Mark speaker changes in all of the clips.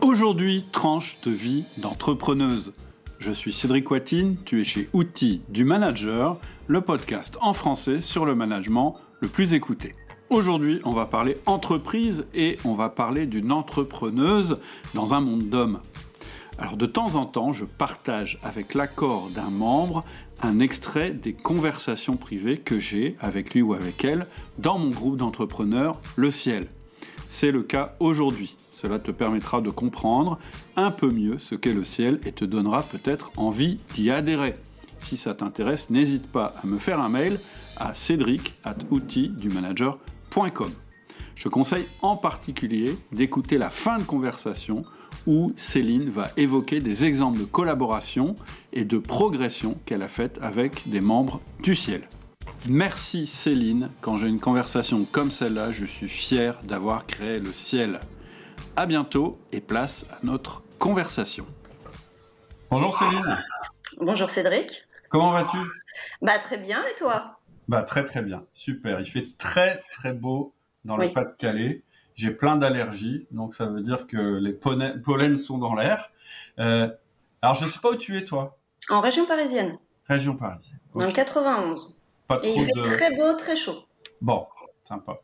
Speaker 1: Aujourd'hui, tranche de vie d'entrepreneuse. Je suis Cédric Watine, tu es chez Outils du Manager, le podcast en français sur le management le plus écouté. Aujourd'hui, on va parler entreprise et on va parler d'une entrepreneuse dans un monde d'hommes. Alors de temps en temps, je partage avec l'accord d'un membre un extrait des conversations privées que j'ai avec lui ou avec elle dans mon groupe d'entrepreneurs Le Ciel. C'est le cas aujourd'hui. Cela te permettra de comprendre un peu mieux ce qu'est le ciel et te donnera peut-être envie d'y adhérer. Si ça t'intéresse, n'hésite pas à me faire un mail à cédric at Je conseille en particulier d'écouter la fin de conversation où Céline va évoquer des exemples de collaboration et de progression qu'elle a faites avec des membres du ciel. Merci Céline, quand j'ai une conversation comme celle-là, je suis fier d'avoir créé le ciel. A bientôt et place à notre conversation. Bonjour Céline.
Speaker 2: Bonjour Cédric.
Speaker 1: Comment vas-tu?
Speaker 2: Bah très bien et toi?
Speaker 1: Bah très très bien, super. Il fait très très beau dans le Pas-de-Calais. J'ai plein d'allergies, donc ça veut dire que les pollens sont dans l'air. Euh, alors je sais pas où tu es toi?
Speaker 2: En région parisienne.
Speaker 1: Région parisienne.
Speaker 2: Dans le 91. Pas et il fait très beau, très chaud.
Speaker 1: Bon, sympa.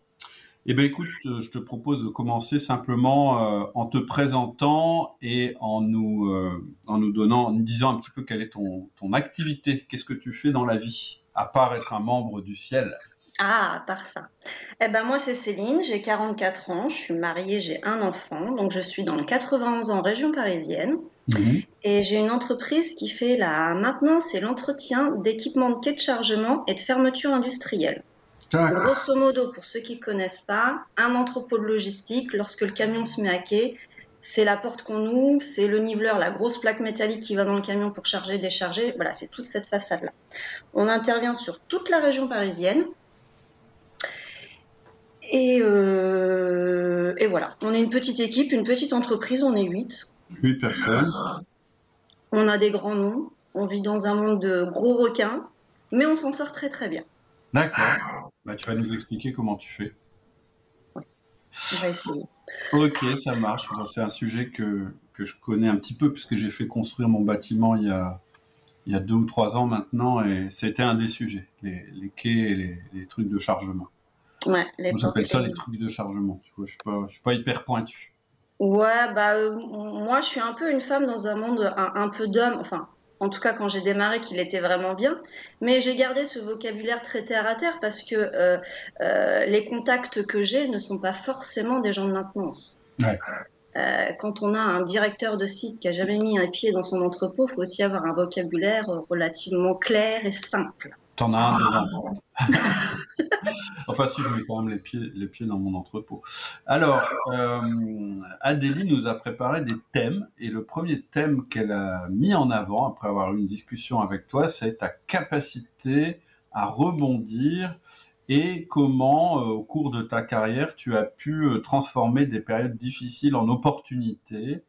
Speaker 1: Eh bien, écoute, euh, je te propose de commencer simplement euh, en te présentant et en nous, euh, en nous donnant, en nous disant un petit peu quelle est ton, ton activité. Qu'est-ce que tu fais dans la vie, à part être un membre du ciel?
Speaker 2: Ah, à part ça. Eh ben, moi, c'est Céline, j'ai 44 ans, je suis mariée, j'ai un enfant, donc je suis dans le 91 en région parisienne. Mhm. Et j'ai une entreprise qui fait la maintenance et l'entretien d'équipements de quai de chargement et de fermeture industrielle. Grosso modo, pour ceux qui ne connaissent pas, un entrepôt de logistique, lorsque le camion se met à quai, c'est la porte qu'on ouvre, c'est le niveleur, la grosse plaque métallique qui va dans le camion pour charger, décharger. Voilà, c'est toute cette façade-là. On intervient sur toute la région parisienne. Et, euh, et, voilà, on est une petite équipe, une petite entreprise, on est 8.
Speaker 1: 8 personnes.
Speaker 2: On a des grands noms, on vit dans un monde de gros requins, mais on s'en sort très très bien.
Speaker 1: D'accord. Bah, tu vas nous expliquer comment tu fais.
Speaker 2: Oui, on va essayer.
Speaker 1: Ok, ça marche. C'est un sujet que, que, je connais un petit peu puisque j'ai fait construire mon bâtiment il y a, il y a deux ou trois ans maintenant et c'était un des sujets, les, les quais et les, les, trucs de chargement.
Speaker 2: Ouais,
Speaker 1: J'appelle ça les trucs de chargement. Tu vois, je suis suis pas hyper pointu.
Speaker 2: Ouais, bah euh, moi je suis un peu une femme dans un monde un, un peu d'homme. Enfin, en tout cas quand j'ai démarré, qu'il était vraiment bien. Mais j'ai gardé ce vocabulaire très terre à terre parce que euh, euh, les contacts que j'ai ne sont pas forcément des gens de maintenance. Quand on a un directeur de site qui a jamais mis un pied dans son entrepôt, il faut aussi avoir un vocabulaire relativement clair et simple.
Speaker 1: T'en as un devant. enfin, si je mets quand même les pieds, les pieds dans mon entrepôt. Alors, euh, Adélie nous a préparé des thèmes et le premier thème qu'elle a mis en avant après avoir eu une discussion avec toi, c'est ta capacité à rebondir et comment, euh, au cours de ta carrière, tu as pu euh, transformer des périodes difficiles en opportunités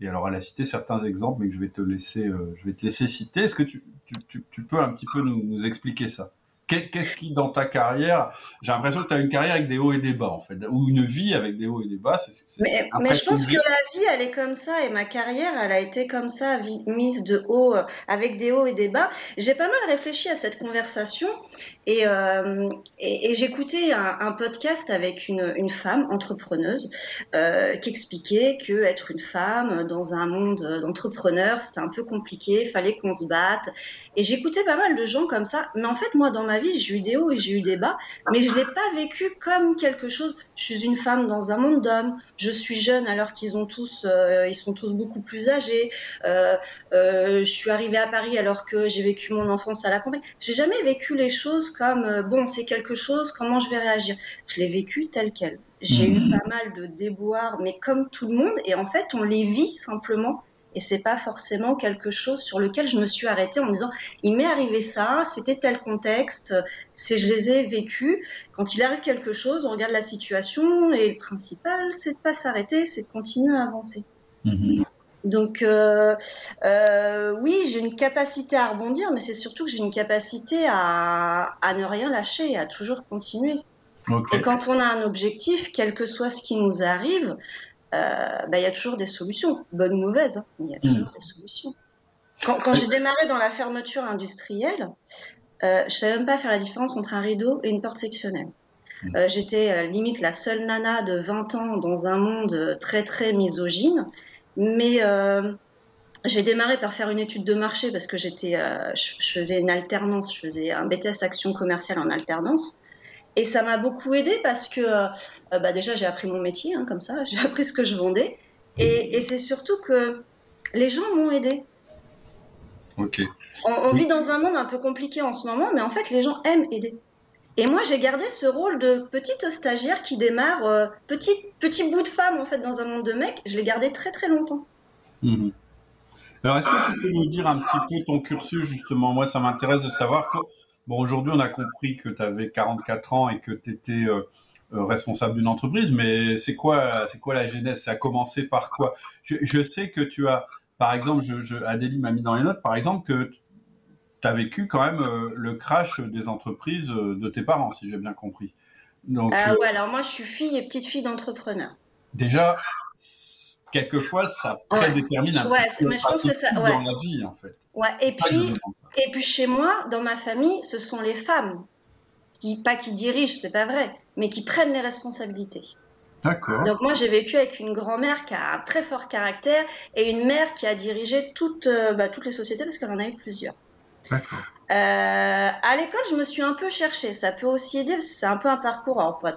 Speaker 1: et alors, elle a cité certains exemples, mais que je vais te laisser, euh, je vais te laisser citer. Est-ce que tu, tu, tu, peux un petit peu nous, nous expliquer ça? Qu'est-ce qui, dans ta carrière, j'ai l'impression que tu as une carrière avec des hauts et des bas, en fait, ou une vie avec des hauts et des bas.
Speaker 2: mais, mais je pense que la vie, elle est comme ça, et ma carrière, elle a été comme ça, mise de haut, euh, avec des hauts et des bas. J'ai pas mal réfléchi à cette conversation, et, euh, et, j'écoutais un, podcast avec une, femme entrepreneuse euh, qui expliquait que être une femme dans un monde d'entrepreneurs, c'était un peu compliqué, fallait qu'on se batte. Et j'écoutais pas mal de gens comme ça, mais en fait, moi, dans ma j'ai eu des hauts et j'ai eu des bas, mais je l'ai pas vécu comme quelque chose. Je suis une femme dans un monde d'hommes. Je suis jeune alors qu'ils ont tous, euh, ils sont tous beaucoup plus âgés. Je suis arrivée à Paris alors que j'ai vécu mon enfance à la campagne. J'ai jamais vécu les choses comme bon, c'est quelque chose. Comment je vais réagir? Je l'ai vécu tel quel. J'ai eu mmh. pas mal de déboires, mais comme tout le monde. Et en fait, on les vit simplement et c'est pas forcément quelque chose sur lequel je me suis arrêtée en me disant il m'est arrivé ça, c'était tel contexte, c'est je les ai vécus. Quand il arrive quelque chose, on regarde la situation et le principal c'est de pas s'arrêter, c'est de continuer à avancer. Mm-hmm. Donc euh, euh, oui, j'ai une capacité à rebondir, mais c'est surtout que j'ai une capacité à, à, ne rien lâcher, à toujours continuer. Et quand on a un objectif, quel que soit ce qui nous arrive, bah, il y a toujours des solutions, bonnes ou mauvaises, hein, il y a toujours mm. des solutions. Quand, j'ai démarré dans la fermeture industrielle, euh, je savais même pas faire la différence entre un rideau et une porte sectionnelle. Mm. Euh, j'étais euh, limite la seule nana de 20 ans dans un monde très très misogyne, mais euh, j'ai démarré par faire une étude de marché parce que j'étais, je, faisais une alternance, je faisais un BTS action commerciale en alternance. Et ça m'a beaucoup aidé parce que bah déjà j'ai appris mon métier, hein, comme ça, j'ai appris ce que je vendais. Et, et c'est surtout que les gens m'ont aidé. On, vit dans un monde un peu compliqué en ce moment, mais en fait, les gens aiment aider. Et moi, j'ai gardé ce rôle de petite stagiaire qui démarre, euh, petit, petit bout de femme en fait dans un monde de mecs. Je l'ai gardé très très longtemps.
Speaker 1: Mhm. Alors, est-ce que tu peux nous dire un petit peu ton cursus justement? Moi, ça m'intéresse de savoir. Que... Bon, aujourd'hui, on a compris que tu avais 44 ans et que tu étais euh, euh, responsable d'une entreprise, mais c'est quoi, c'est quoi la genèse? Ça a commencé par quoi? Je, sais que tu as par exemple, je, Adélie m'a mis dans les notes, par exemple, que tu as vécu quand même euh, le crash des entreprises euh, de tes parents, si j'ai bien compris.
Speaker 2: Donc, ah ouais, alors moi je suis fille et petite fille d'entrepreneur.
Speaker 1: Déjà, quelquefois ça prédétermine un
Speaker 2: ouais, peu mais je pense que ça,
Speaker 1: dans la vie en fait.
Speaker 2: Ouais, et puis, et puis chez moi, dans ma famille, ce sont les femmes qui, pas qui dirigent, c'est pas vrai, mais qui prennent les responsabilités. Donc moi j'ai vécu avec une grand-mère qui a un très fort caractère et une mère qui a dirigé toutes, euh, bah, toutes les sociétés parce qu'elle en a eu plusieurs. D'accord. Euh, à l'école, je me suis un peu cherchée. Ça peut aussi aider c'est un peu un parcours, alors pas,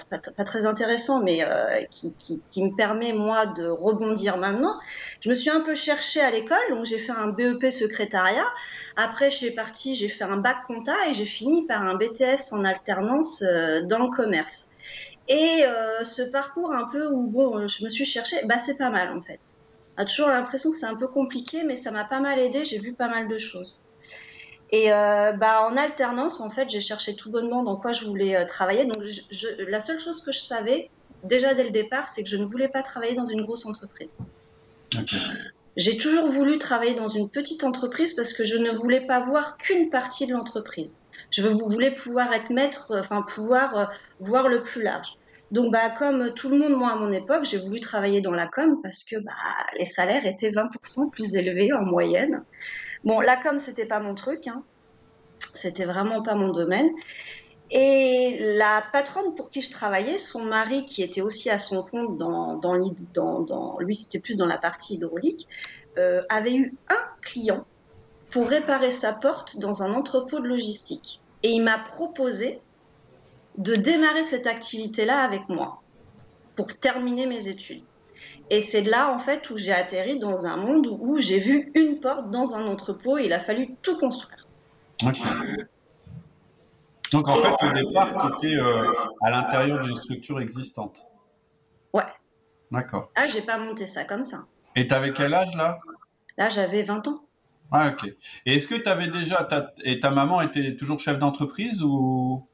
Speaker 2: très intéressant, mais euh, qui, me permet moi de rebondir maintenant. Je me suis un peu cherchée à l'école, donc j'ai fait un BEP secrétariat. Après, je suis partie, j'ai fait un bac compta et j'ai fini par un BTS en alternance dans le commerce. Et euh, ce parcours un peu où bon, je me suis cherchée, bah c'est pas mal en fait. J'ai toujours l'impression que c'est un peu compliqué, mais ça m'a pas mal aidé. J'ai vu pas mal de choses. Et euh, bah en alternance, en fait, j'ai cherché tout bonnement dans quoi je voulais euh, travailler. Donc je, la seule chose que je savais déjà dès le départ, c'est que je ne voulais pas travailler dans une grosse entreprise. J'ai toujours voulu travailler dans une petite entreprise parce que je ne voulais pas voir qu'une partie de l'entreprise. Je voulais pouvoir être maître, enfin pouvoir euh, voir le plus large. Donc, bah, comme tout le monde, moi, à mon époque, j'ai voulu travailler dans la com parce que bah, les salaires étaient 20% plus élevés en moyenne. Bon, la com, c'était pas mon truc. Hein. C'était vraiment pas mon domaine. Et la patronne pour qui je travaillais, son mari, qui était aussi à son compte dans, lui, c'était plus dans la partie hydraulique, euh, avait eu un client pour réparer sa porte dans un entrepôt de logistique. Et il m'a proposé de démarrer cette activité-là avec moi pour terminer mes études. Et c'est là, en fait, où j'ai atterri dans un monde où j'ai vu une porte dans un entrepôt et il a fallu tout construire.
Speaker 1: Donc en fait, au départ, tu étais euh, à l'intérieur d'une structure existante.
Speaker 2: Ouais.
Speaker 1: D'accord.
Speaker 2: Ah, j'ai pas monté ça comme ça.
Speaker 1: Et tu avais quel âge là?
Speaker 2: Là, j'avais 20 ans.
Speaker 1: Ah, ok. Et est-ce que tu avais déjà. et ta maman était toujours chef d'entreprise ou?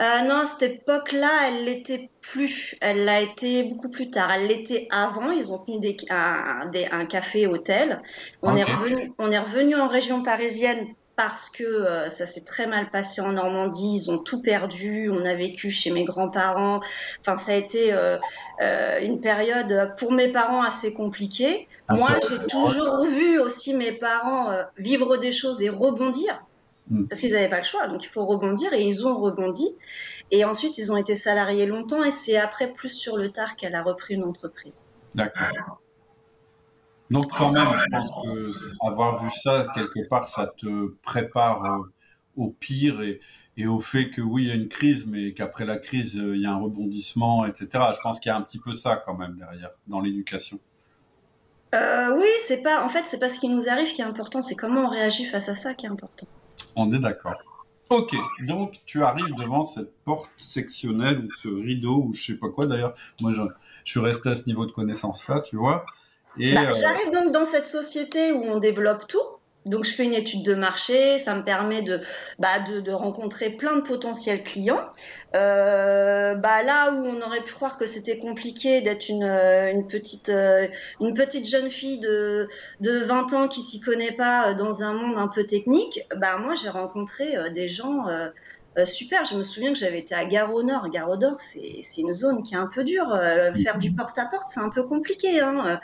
Speaker 2: Euh, non, à cette époque-là, elle l'était plus. Elle l'a été beaucoup plus tard. Elle l'était avant. Ils ont tenu des, un, un café-hôtel. On, est revenu, on est revenu en région parisienne parce que euh, ça s'est très mal passé en Normandie, ils ont tout perdu, on a vécu chez mes grands-parents, enfin ça a été euh, euh, une période pour mes parents assez compliquée. Ah, Moi j'ai toujours vu aussi mes parents vivre des choses et rebondir, hmm. parce qu'ils n'avaient pas le choix, donc il faut rebondir et ils ont rebondi. Et ensuite ils ont été salariés longtemps et c'est après plus sur le tard qu'elle a repris une entreprise.
Speaker 1: D'accord. Donc quand même, je pense que avoir vu ça quelque part, ça te prépare euh, au pire et, et, au fait que oui, il y a une crise, mais qu'après la crise, euh, il y a un rebondissement, etc. Je pense qu'il y a un petit peu ça quand même derrière dans l'éducation.
Speaker 2: Euh, oui, c'est pas. En fait, c'est pas ce qui nous arrive qui est important, c'est comment on réagit face à ça qui est important.
Speaker 1: On est d'accord. Ok, donc tu arrives devant cette porte sectionnelle ou ce rideau ou je sais pas quoi. D'ailleurs, moi je, je suis resté à ce niveau de connaissance là, tu vois.
Speaker 2: Bah, euh, j'arrive donc dans cette société où on développe tout. Donc je fais une étude de marché, ça me permet de, bah, de, rencontrer plein de potentiels clients. Euh, bah, là où on aurait pu croire que c'était compliqué d'être une, euh, une, petite, une petite jeune fille de, de 20 ans qui s'y connaît pas dans un monde un peu technique, bah, moi j'ai rencontré des gens euh, super. Je me souviens que j'avais été à Gare au Nord. Gare au Nord, c'est une zone qui est un peu dure. Euh, faire du porte-à-porte, c'est un peu compliqué. Hein.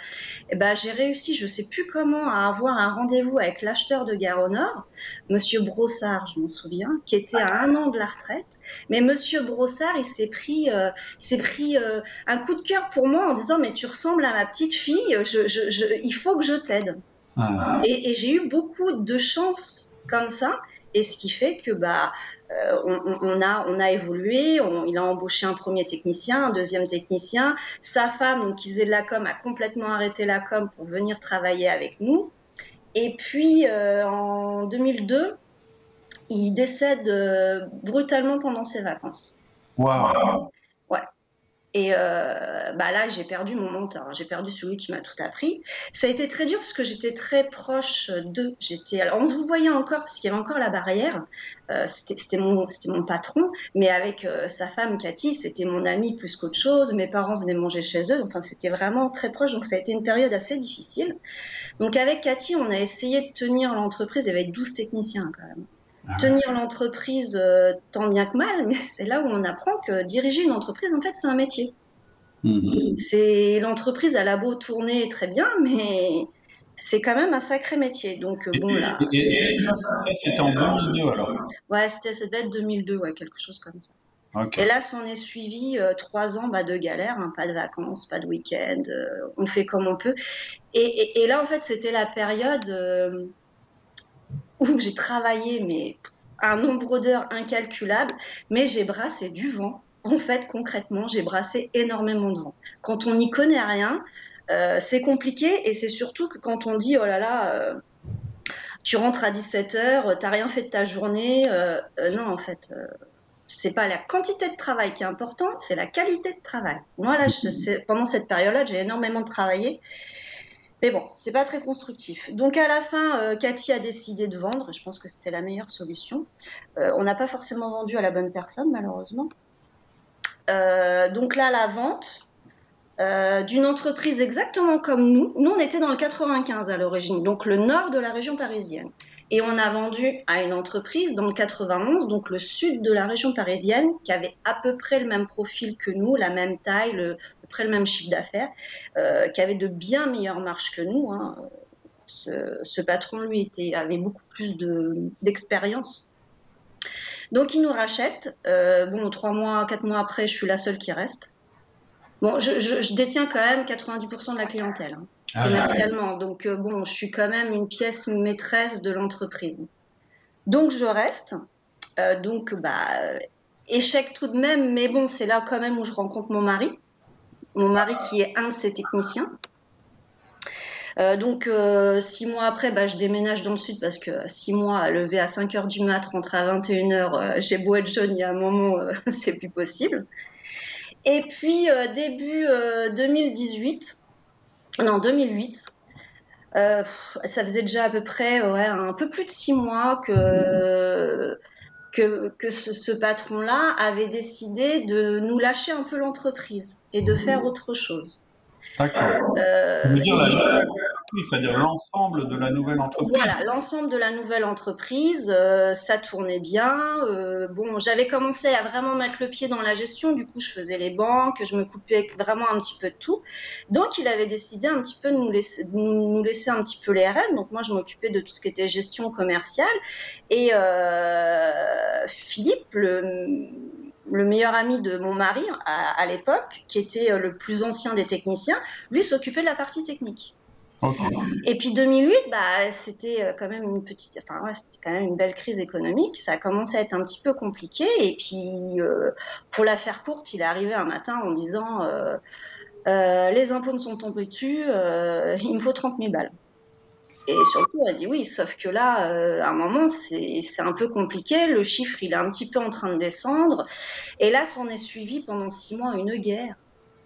Speaker 2: Et ben, j'ai réussi, je sais plus comment, à avoir un rendez-vous avec l'acheteur de Gare au Nord, Monsieur Brossard, je m'en souviens, qui était à un an de la retraite. Mais Monsieur Brossard, il s'est pris, s'est pris un coup de cœur pour moi en disant mais tu ressembles à ma petite fille. il faut que je t'aide. Ah. Et, j'ai eu beaucoup de chance comme ça. Et ce qui fait que bah, euh, on, a, on a évolué. il a embauché un premier technicien, un deuxième technicien. Sa femme, qui faisait de la com, a complètement arrêté la com pour venir travailler avec nous. Et puis euh, en 2002, il décède euh, brutalement pendant ses vacances.
Speaker 1: Waouh
Speaker 2: et euh, bah là, j'ai perdu mon mentor. J'ai perdu celui qui m'a tout appris. Ça a été très dur parce que j'étais très proche d'eux. J'étais, alors on se vous voyait encore parce qu'il y avait encore la barrière. Euh, c'était mon, mon patron, mais avec euh, sa femme Cathy, c'était mon ami plus qu'autre chose. Mes parents venaient manger chez eux. Enfin, c'était vraiment très proche. Donc ça a été une période assez difficile. Donc avec Cathy, on a essayé de tenir l'entreprise. Il y avait 12 techniciens quand même. Ah tenir l'entreprise euh, tant bien que mal, mais c'est là où on apprend que diriger une entreprise, en fait, c'est un métier. Mhm. C'est l'entreprise, elle a beau tourner très bien, mais c'est quand même un sacré métier. Donc bon là.
Speaker 1: Et, ça, c'était en 2002 alors.
Speaker 2: Ouais, c'était ça devait être 2002, ouais, quelque chose comme ça. Et là, s'en est suivi euh, trois ans bah, de galère, hein, pas de vacances, pas de week-end, euh, on fait comme on peut. Et, et là, en fait, c'était la période où j'ai travaillé mais un nombre d'heures incalculable, mais j'ai brassé du vent. En fait, concrètement, j'ai brassé énormément de vent. Quand on n'y connaît rien, euh, c'est compliqué et c'est surtout que quand on dit oh là là, euh, tu rentres à 17h, t'as rien fait de ta journée, euh, non en fait, c'est pas la quantité de travail qui est importante, c'est la qualité de travail. Moi là, pendant cette période-là, j'ai énormément travaillé mais bon, c'est pas très constructif. Donc à la fin, euh, Cathy a décidé de vendre. Je pense que c'était la meilleure solution. Euh, on n'a pas forcément vendu à la bonne personne, malheureusement. Euh, donc là, la vente d'une entreprise exactement comme nous. Nous, on était dans le 95 à l'origine, donc le nord de la région parisienne. Et on a vendu à une entreprise dans le 91, donc le sud de la région parisienne, qui avait à peu près le même profil que nous, la même taille, le, à peu près le même chiffre d'affaires, euh, qui avait de bien meilleures marges que nous. Hein. Ce, patron, lui, était, avait beaucoup plus d'expérience. donc il nous rachète. Euh, bon, trois mois, quatre mois après, je suis la seule qui reste. Bon, je, détiens quand même 90% de la clientèle. Hein. Ah commercialement. Donc euh, bon, je suis quand même une pièce maîtresse de l'entreprise. Donc je reste. Euh, donc bah échec tout de même, mais bon, c'est là quand même où je rencontre mon mari, mon mari qui est un de ses techniciens. Euh, donc six mois après, bah, je déménage dans le sud parce que six mois lever à 5 heures du mat, rentrer à 21 h j'ai beau être jeune, il y a un moment, c'est plus possible. Et puis début 2018, non, 2008. Euh, ça faisait déjà à peu près ouais, un peu plus de six mois que, que, que ce, patron-là avait décidé de nous lâcher un peu l'entreprise et de faire autre chose.
Speaker 1: D'accord. Euh, c'est-à-dire l'ensemble de la nouvelle entreprise.
Speaker 2: Voilà, l'ensemble de la nouvelle entreprise, euh, ça tournait bien. Euh, bon, j'avais commencé à vraiment mettre le pied dans la gestion, du coup, je faisais les banques, je me coupais vraiment un petit peu de tout. Donc, il avait décidé un petit peu de nous laisser, nous laisser un petit peu les rênes. Donc, moi, je m'occupais de tout ce qui était gestion commerciale. Et euh, Philippe, le meilleur ami de mon mari à l'époque, qui était le plus ancien des techniciens, lui s'occupait de la partie technique. Et puis 2008, bah, c'était euh, quand même une petite, enfin c'était quand même une belle crise économique. Ça a commencé à être un petit peu compliqué. Et puis, euh, pour la faire courte, il est arrivé un matin en disant euh, les impôts me sont tombés dessus, il me faut 30 000 balles. Et surtout, elle a dit oui, sauf que là, à un moment, c'est un peu compliqué. Le chiffre, il est un petit peu en train de descendre. Et là, s'en est suivi pendant six mois une guerre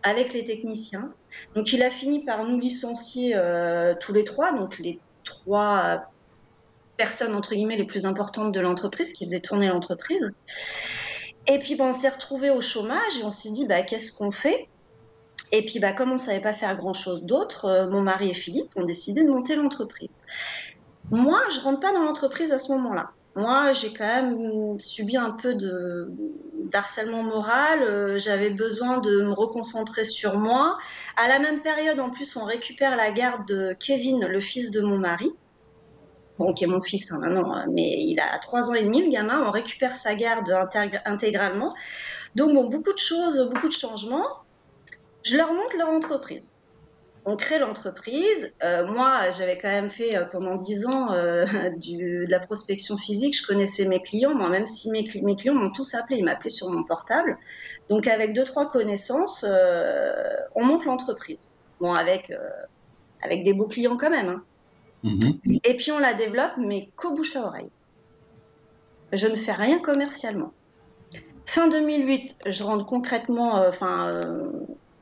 Speaker 2: avec les techniciens. Donc il a fini par nous licencier euh, tous les trois, donc les trois personnes entre guillemets les plus importantes de l'entreprise qui faisaient tourner l'entreprise. Et puis on s'est retrouvé au chômage et on s'est dit bah, qu'est-ce qu'on fait? Et puis bah, comme on savait pas faire grand chose d'autre, euh, mon mari et Philippe ont décidé de monter l'entreprise. Moi, je rentre pas dans l'entreprise à ce moment-là. Moi, j'ai quand même subi un peu d'harcèlement moral. Euh, j'avais besoin de me reconcentrer sur moi. À la même période, en plus, on récupère la garde de Kevin, le fils de mon mari. Bon, qui est mon fils hein, maintenant, hein, mais il a trois ans et demi, le gamin. On récupère sa garde intégralement. Donc, bon, beaucoup de choses, beaucoup de changements. Je leur montre leur entreprise on crée l'entreprise. Euh, moi, j'avais quand même fait euh, pendant dix ans euh, de la prospection physique. Je connaissais mes clients, moi, même si mes, clients m'ont tous appelé, ils m'appelaient sur mon portable. Donc, avec deux, trois connaissances, on monte l'entreprise. Bon, avec, avec des beaux clients quand même. Hein. Mm-hmm. Et puis, on la développe, mais qu'au bouche à oreille. Je ne fais rien commercialement. Fin 2008, je rentre concrètement, enfin,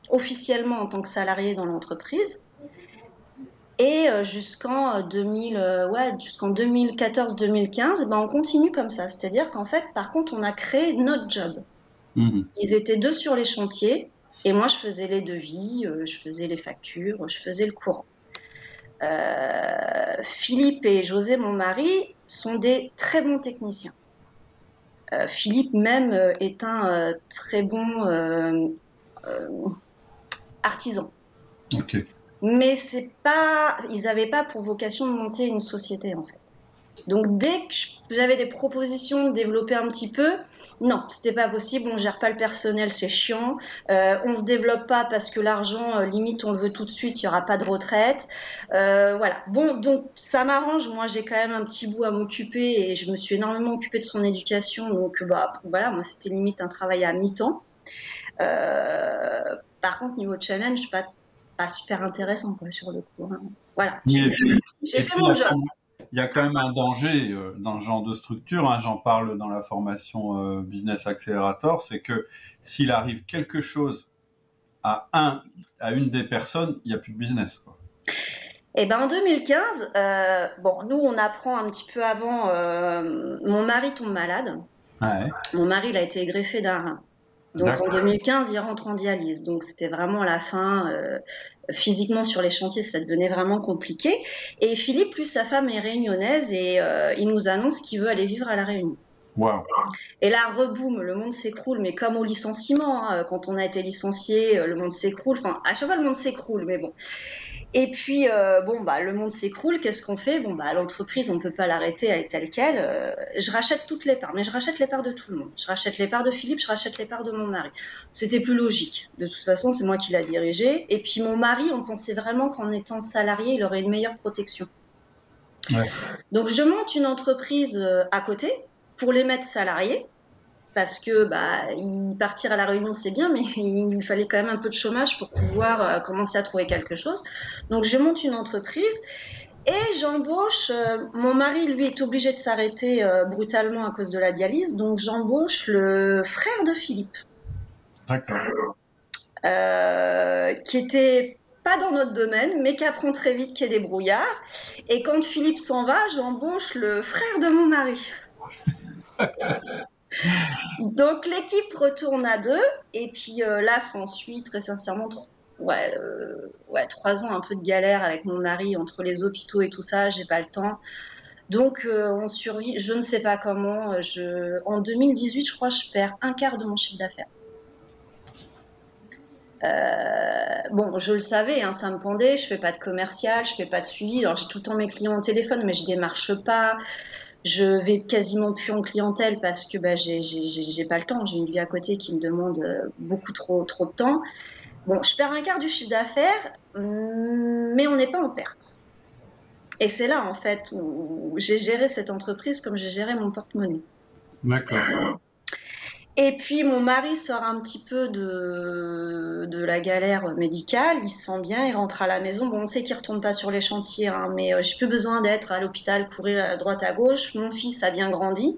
Speaker 2: officiellement en tant que salarié dans l'entreprise. Et euh, jusqu'en 2000, euh, euh, ouais, jusqu'en 2014-2015, ben on continue comme ça. C'est-à-dire qu'en fait, par contre, on a créé notre job. Mhm. Ils étaient deux sur les chantiers et moi, je faisais les devis, je faisais les factures, je faisais le courant. Philippe et José, mon mari, sont des très bons techniciens. Philippe même est un très bon artisans. Mais c'est pas, ils n'avaient pas pour vocation de monter une société en fait. Donc dès que j'avais des propositions de développer un petit peu, non, c'était pas possible. On gère pas le personnel, c'est chiant. Euh, on se développe pas parce que l'argent, euh, limite, on le veut tout de suite. Il y aura pas de retraite. Euh, voilà. Bon, donc ça m'arrange. Moi, j'ai quand même un petit bout à m'occuper et je me suis énormément occupée de son éducation. Donc bah voilà, moi c'était limite un travail à mi-temps. Par contre, niveau challenge, pas, pas super intéressant quoi, sur le coup. Hein. Voilà. J'ai fait mon job.
Speaker 1: Il y a quand même un danger euh, dans ce genre de structure, hein, j'en parle dans la formation euh, Business Accelerator, c'est que s'il arrive quelque chose à un, à une des personnes, il n'y a plus de business. Quoi.
Speaker 2: Eh ben en 2015, euh, bon, nous on apprend un petit peu avant. mon mari tombe malade. Mon mari il a été greffé d'un rein. Donc en 2015, il rentre en dialyse. Donc c'était vraiment la fin. Euh, physiquement sur les chantiers, ça devenait vraiment compliqué. Et Philippe, plus sa femme est réunionnaise et euh, il nous annonce qu'il veut aller vivre à la Réunion.
Speaker 1: Wow.
Speaker 2: Et là, reboum, le monde s'écroule, mais comme au licenciement, hein, quand on a été licencié, le monde s'écroule. Enfin, à chaque fois, le monde s'écroule, mais bon. Et puis, euh, bon, bah, le monde s'écroule. Qu'est-ce qu'on fait? Bon, bah, l'entreprise, on ne peut pas l'arrêter, elle est telle qu'elle. Euh, je rachète toutes les parts, mais je rachète les parts de tout le monde. Je rachète les parts de Philippe, je rachète les parts de mon mari. C'était plus logique. De toute façon, c'est moi qui l'a dirigé. Et puis, mon mari, on pensait vraiment qu'en étant salarié, il aurait une meilleure protection. Donc, je monte une entreprise euh, à côté pour les mettre salariés parce que bah, partir à la Réunion c'est bien, mais il lui fallait quand même un peu de chômage pour pouvoir euh, commencer à trouver quelque chose. Donc je monte une entreprise et j'embauche. Euh, mon mari lui est obligé de s'arrêter euh, brutalement à cause de la dialyse, donc j'embauche le frère de Philippe.
Speaker 1: D'accord.
Speaker 2: qui était pas dans notre domaine, mais qui apprend très vite qu'il y a des brouillards. Et quand Philippe s'en va, j'embauche le frère de mon mari. Donc l'équipe retourne à deux et puis euh, là s'ensuit très sincèrement ouais, euh, ouais, trois ans un peu de galère avec mon mari entre les hôpitaux et tout ça, j'ai pas le temps. Donc euh, on survit, je ne sais pas comment. En 2018, je crois, je perds un quart de mon chiffre d'affaires. bon, je le savais, hein, ça me pendait. Je fais pas de commercial, je fais pas de suivi. Alors j'ai tout le temps mes clients au téléphone, mais je démarche pas. Je vais quasiment plus en clientèle parce que bah, j'ai pas le temps. J'ai une vie à côté qui me demande euh, beaucoup trop, trop de temps. Bon, je perds un quart du chiffre d'affaires, mais on n'est pas en perte. Et c'est là, en fait, où j'ai géré cette entreprise comme j'ai géré mon porte-monnaie.
Speaker 1: D'accord.
Speaker 2: Et puis mon mari sort un petit peu de, de la galère médicale, il se sent bien, il rentre à la maison. Bon, on sait qu'il ne retourne pas sur les chantiers, hein, mais euh, j'ai plus besoin d'être à l'hôpital, courir à droite à gauche. Mon fils a bien grandi.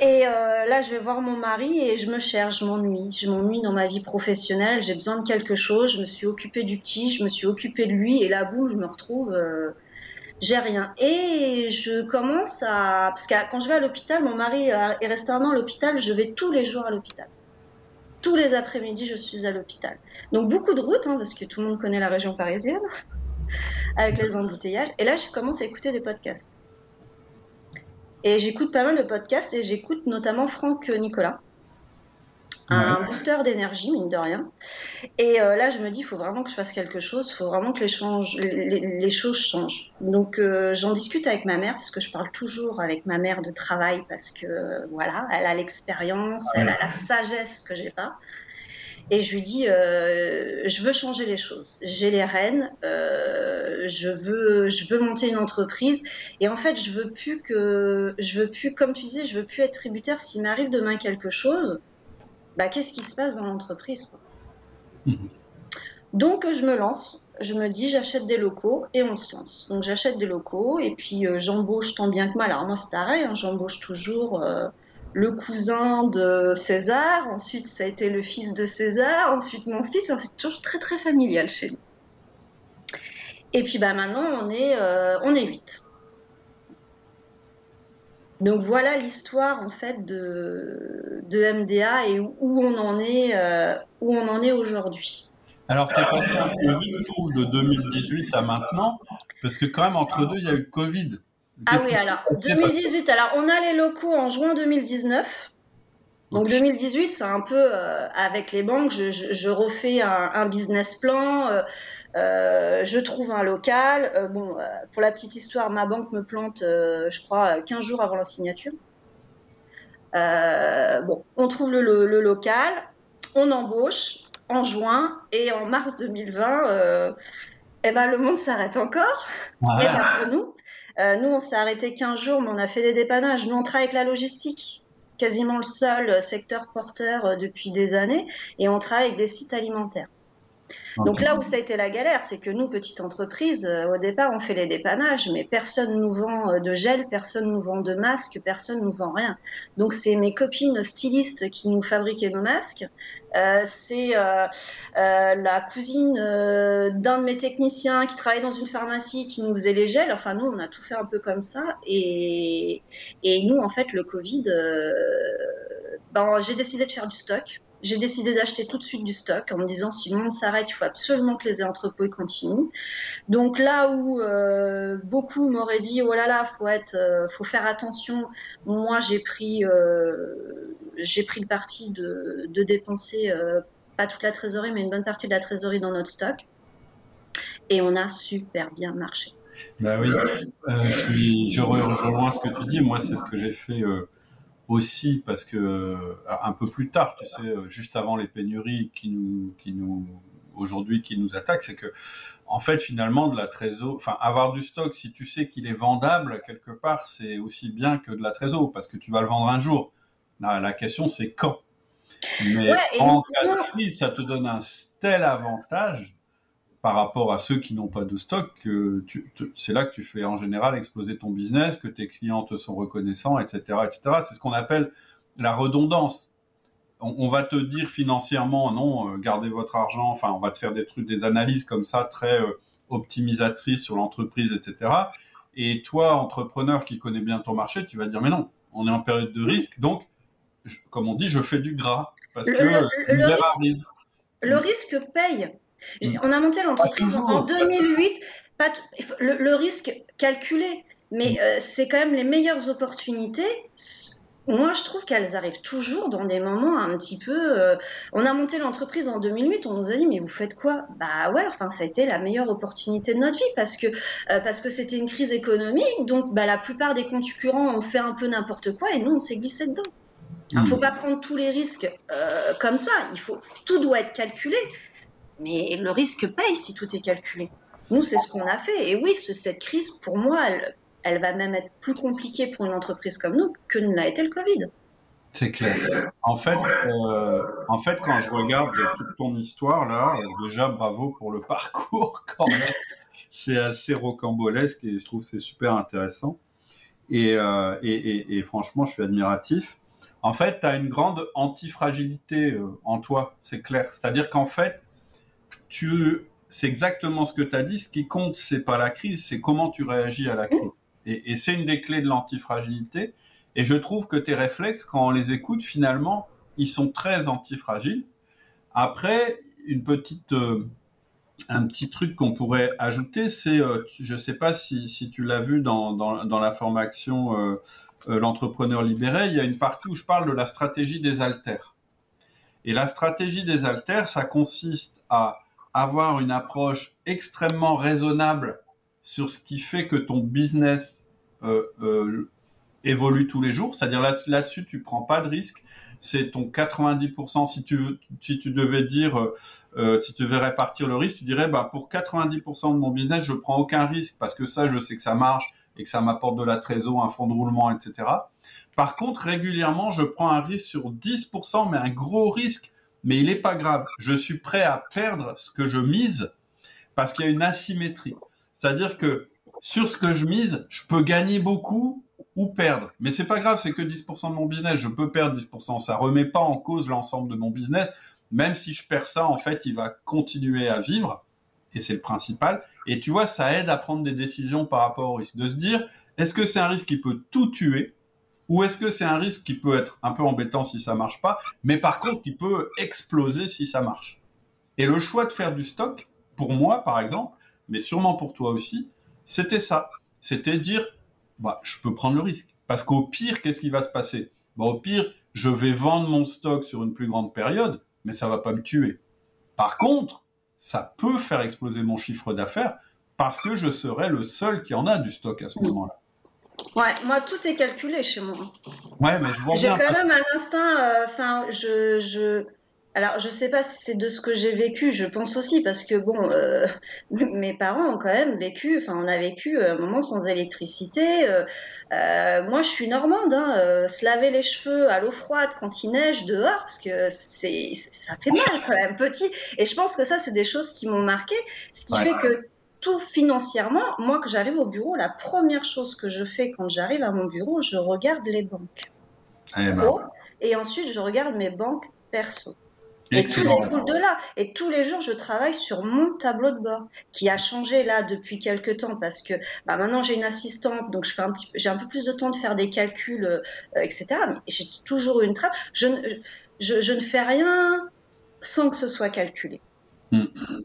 Speaker 2: Et euh, là, je vais voir mon mari et je me cherche, je m'ennuie. Je m'ennuie dans ma vie professionnelle, j'ai besoin de quelque chose. Je me suis occupée du petit, je me suis occupée de lui, et là, boum, je me retrouve. Euh, j'ai rien. Et je commence à... Parce que quand je vais à l'hôpital, mon mari est resté un an à l'hôpital, je vais tous les jours à l'hôpital. Tous les après-midi, je suis à l'hôpital. Donc beaucoup de routes, hein, parce que tout le monde connaît la région parisienne, avec les embouteillages. Et là, je commence à écouter des podcasts. Et j'écoute pas mal de podcasts et j'écoute notamment Franck Nicolas un booster d'énergie, mine de rien. Et euh, là, je me dis, il faut vraiment que je fasse quelque chose, il faut vraiment que les, choses changent. Donc, euh, j'en discute avec ma mère, parce que je parle toujours avec ma mère de travail, parce que voilà, elle a l'expérience, elle a la sagesse que j'ai pas. Et je lui dis, euh, je veux changer les choses. J'ai les rênes, je veux, je veux monter une entreprise. Et en fait, je veux plus que, je veux plus, comme tu disais, je veux plus être tributaire. S'il m'arrive demain quelque chose, bah, qu'est-ce qui se passe dans l'entreprise mhm. Donc je me lance, je me dis j'achète des locaux et on se lance. Donc j'achète des locaux et puis euh, j'embauche tant bien que mal. Alors moi c'est pareil, hein, j'embauche toujours euh, le cousin de César, ensuite ça a été le fils de César, ensuite mon fils, c'est toujours très très familial chez nous. Et puis bah maintenant on est euh, on est 8. Donc voilà l'histoire en fait de, de, MDA et où, on en est, euh, où on en est aujourd'hui.
Speaker 1: Alors tu es passé un peu vite, je trouve, de 2018 à maintenant, parce que quand même entre deux, il y a eu le Covid.
Speaker 2: Ah oui, alors 2018, alors on a les locaux en juin 2019. Donc 2018, c'est un peu euh, avec les banques, je, je, refais un, un, business plan. Euh, euh, je trouve un local. Euh, bon, euh, pour la petite histoire, ma banque me plante, je crois, 15 jours avant la signature. bon, on trouve le, local, on embauche en juin et en mars 2020, eh ben, le monde s'arrête encore. Et ben, pour nous, nous, on s'est arrêté 15 jours, mais on a fait des dépannages. Nous, on travaille avec la logistique quasiment le seul secteur porteur depuis des années et on travaille avec des sites alimentaires. Donc là où ça a été la galère, c'est que nous, petite entreprise, euh, au départ, on fait les dépannages, mais personne nous vend euh, de gel, personne nous vend de masques, personne nous vend rien. Donc c'est mes copines stylistes qui nous fabriquaient nos masques. Euh, c'est la cousine d'un de mes techniciens qui travaillait dans une pharmacie qui nous faisait les gels. Enfin, nous, on a tout fait un peu comme ça. Et, et nous, en fait, le Covid, ben, j'ai décidé de faire du stock j'ai décidé d'acheter tout de suite du stock en me disant si le monde s'arrête, il faut absolument que les entrepôts continuent. Donc là où euh, beaucoup m'auraient dit oh là là, faut être, euh, faut faire attention. Moi, j'ai pris, euh, j'ai pris le parti de, dépenser pas toute la trésorerie, mais une bonne partie de la trésorerie dans notre stock, et on a super bien marché.
Speaker 1: Bah oui, je rejoins ce que tu dis. Moi, c'est ce que j'ai fait aussi parce que euh, un peu plus tard, tu sais, euh, juste avant les pénuries qui nous, qui nous aujourd'hui qui nous attaquent, c'est que en fait finalement de la trésor, enfin avoir du stock si tu sais qu'il est vendable quelque part, c'est aussi bien que de la trésor parce que tu vas le vendre un jour. La, la question c'est quand. Mais en cas de crise, ça te donne un tel avantage par rapport à ceux qui n'ont pas de stock, c'est là que tu fais en général exploser ton business, que tes clients te sont reconnaissants, etc., etc. C'est ce qu'on appelle la redondance. On, va te dire financièrement, non, euh, gardez votre argent. Enfin, on va te faire des trucs, des analyses comme ça, très euh, optimisatrices sur l'entreprise, etc. Et toi, entrepreneur qui connais bien ton marché, tu vas dire, mais non, on est en période de risque, donc, comme on dit, je fais du gras parce que le,
Speaker 2: arrive. Le risque paye. Mm. On a monté l'entreprise en 2008, pas le, risque calculé, mais mm. euh, c'est quand même les meilleures opportunités. Moi, je trouve qu'elles arrivent toujours dans des moments un petit peu. Euh, on a monté l'entreprise en 2008, on nous a dit mais vous faites quoi? Bah ouais, enfin ça a été la meilleure opportunité de notre vie parce que euh, parce que c'était une crise économique, donc bah, la plupart des concurrents ont fait un peu n'importe quoi et nous on s'est glissé dedans. Il ne faut mm. pas prendre tous les risques comme ça. Il faut tout doit être calculé. Mais le risque paye si tout est calculé. Nous, c'est ce qu'on a fait. Et oui, cette crise, pour moi, elle, va même être plus compliquée pour une entreprise comme nous que ne l'a été le Covid.
Speaker 1: C'est clair. En fait, euh, en fait, quand je regarde toute ton histoire là, déjà bravo pour le parcours quand même. C'est assez rocambolesque et je trouve c'est super intéressant. Et, euh, et, et, et, franchement, je suis admiratif. En fait, tu as une grande antifragilité euh, en toi, c'est clair. C'est-à-dire qu'en fait, tu, c'est exactement ce que tu as dit. Ce qui compte, c'est pas la crise, c'est comment tu réagis à la crise. Et, c'est une des clés de l'antifragilité. Et je trouve que tes réflexes, quand on les écoute, finalement, ils sont très antifragiles. Après, une petite, euh, un petit truc qu'on pourrait ajouter, c'est, je ne sais pas si, tu l'as vu dans, dans, la formation L'entrepreneur libéré, il y a une partie où je parle de la stratégie des alters. Et la stratégie des alters, ça consiste à avoir une approche extrêmement raisonnable sur ce qui fait que ton business euh, euh, évolue tous les jours. C'est-à-dire là, là-dessus, tu prends pas de risque. C'est ton 90%. Si tu si tu devais dire, euh, si tu devais répartir le risque, tu dirais, bah pour 90% de mon business, je prends aucun risque parce que ça, je sais que ça marche et que ça m'apporte de la trésor, un fonds de roulement, etc. Par contre, régulièrement, je prends un risque sur 10%, mais un gros risque. Mais il n'est pas grave. Je suis prêt à perdre ce que je mise parce qu'il y a une asymétrie. C'est-à-dire que sur ce que je mise, je peux gagner beaucoup ou perdre. Mais c'est pas grave, c'est que 10% de mon business. Je peux perdre 10%. Ça remet pas en cause l'ensemble de mon business. Même si je perds ça, en fait, il va continuer à vivre. Et c'est le principal. Et tu vois, ça aide à prendre des décisions par rapport au risque. De se dire, est-ce que c'est un risque qui peut tout tuer ou est-ce que c'est un risque qui peut être un peu embêtant si ça marche pas, mais par contre qui peut exploser si ça marche? Et le choix de faire du stock, pour moi par exemple, mais sûrement pour toi aussi, c'était ça. C'était dire, bah, je peux prendre le risque. Parce qu'au pire, qu'est-ce qui va se passer? Bah, Au pire, je vais vendre mon stock sur une plus grande période, mais ça va pas me tuer. Par contre, ça peut faire exploser mon chiffre d'affaires parce que je serai le seul qui en a du stock à ce moment-là.
Speaker 2: Ouais, moi tout est calculé chez moi.
Speaker 1: Ouais, mais je vois
Speaker 2: J'ai quand même un instinct. Euh, enfin, je, je. Alors, je sais pas si c'est de ce que j'ai vécu. Je pense aussi parce que bon, euh, mes parents ont quand même vécu. Enfin, on a vécu un moment sans électricité. Euh, moi, je suis normande. Hein, se laver les cheveux à l'eau froide quand il neige dehors, parce que c'est, ça fait mal quand même, petit. Et je pense que ça, c'est des choses qui m'ont marqué. Ce qui fait que tout financièrement, moi, que j'arrive au bureau, la première chose que je fais quand j'arrive à mon bureau, je regarde les banques. Eh ben. Et ensuite, je regarde mes banques perso. Et tout découle de là. Et tous les jours, je travaille sur mon tableau de bord, qui a changé là depuis quelques temps parce que bah, maintenant j'ai une assistante, donc je fais un petit, j'ai un peu plus de temps de faire des calculs, euh, etc. Mais j'ai toujours une trappe. Je, je, je, ne fais rien sans que ce soit calculé. Mm,
Speaker 1: mm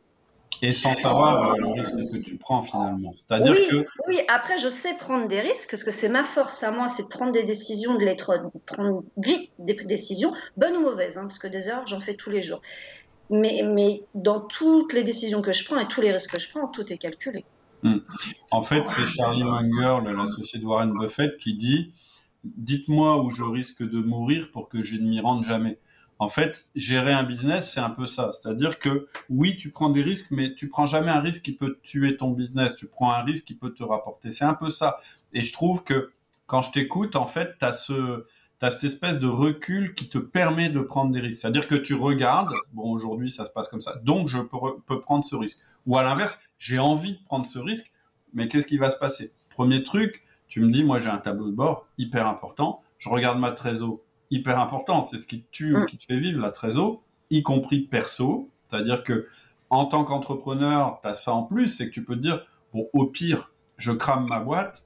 Speaker 1: et sans savoir euh, le risque que tu prends finalement.
Speaker 2: C'est-à-dire oui, que oui, après je sais prendre des risques parce que c'est ma force à moi, c'est de prendre des décisions, de l'être, prendre vite des décisions, bonnes ou mauvaises, hein, parce que des erreurs j'en fais tous les jours. Mais, mais dans toutes les décisions que je prends et tous les risques que je prends, tout est calculé.
Speaker 1: Hmm. En fait, c'est Charlie Munger, l'associé de Warren Buffett, qui dit Dites-moi où je risque de mourir pour que je ne m'y rende jamais. En fait, gérer un business, c'est un peu ça. C'est-à-dire que oui, tu prends des risques, mais tu prends jamais un risque qui peut tuer ton business. Tu prends un risque qui peut te rapporter. C'est un peu ça. Et je trouve que quand je t'écoute, en fait, tu as ce, cette espèce de recul qui te permet de prendre des risques. C'est-à-dire que tu regardes, bon, aujourd'hui, ça se passe comme ça, donc je peux, peux prendre ce risque. Ou à l'inverse, j'ai envie de prendre ce risque, mais qu'est-ce qui va se passer? Premier truc, tu me dis, moi, j'ai un tableau de bord hyper important, je regarde ma trésor, hyper important. C'est ce qui te tue ou mm. qui te fait vivre la trésor, y compris perso. C'est-à-dire que en tant qu'entrepreneur, tu as ça en plus, c'est que tu peux te dire, bon, au pire, je crame ma boîte,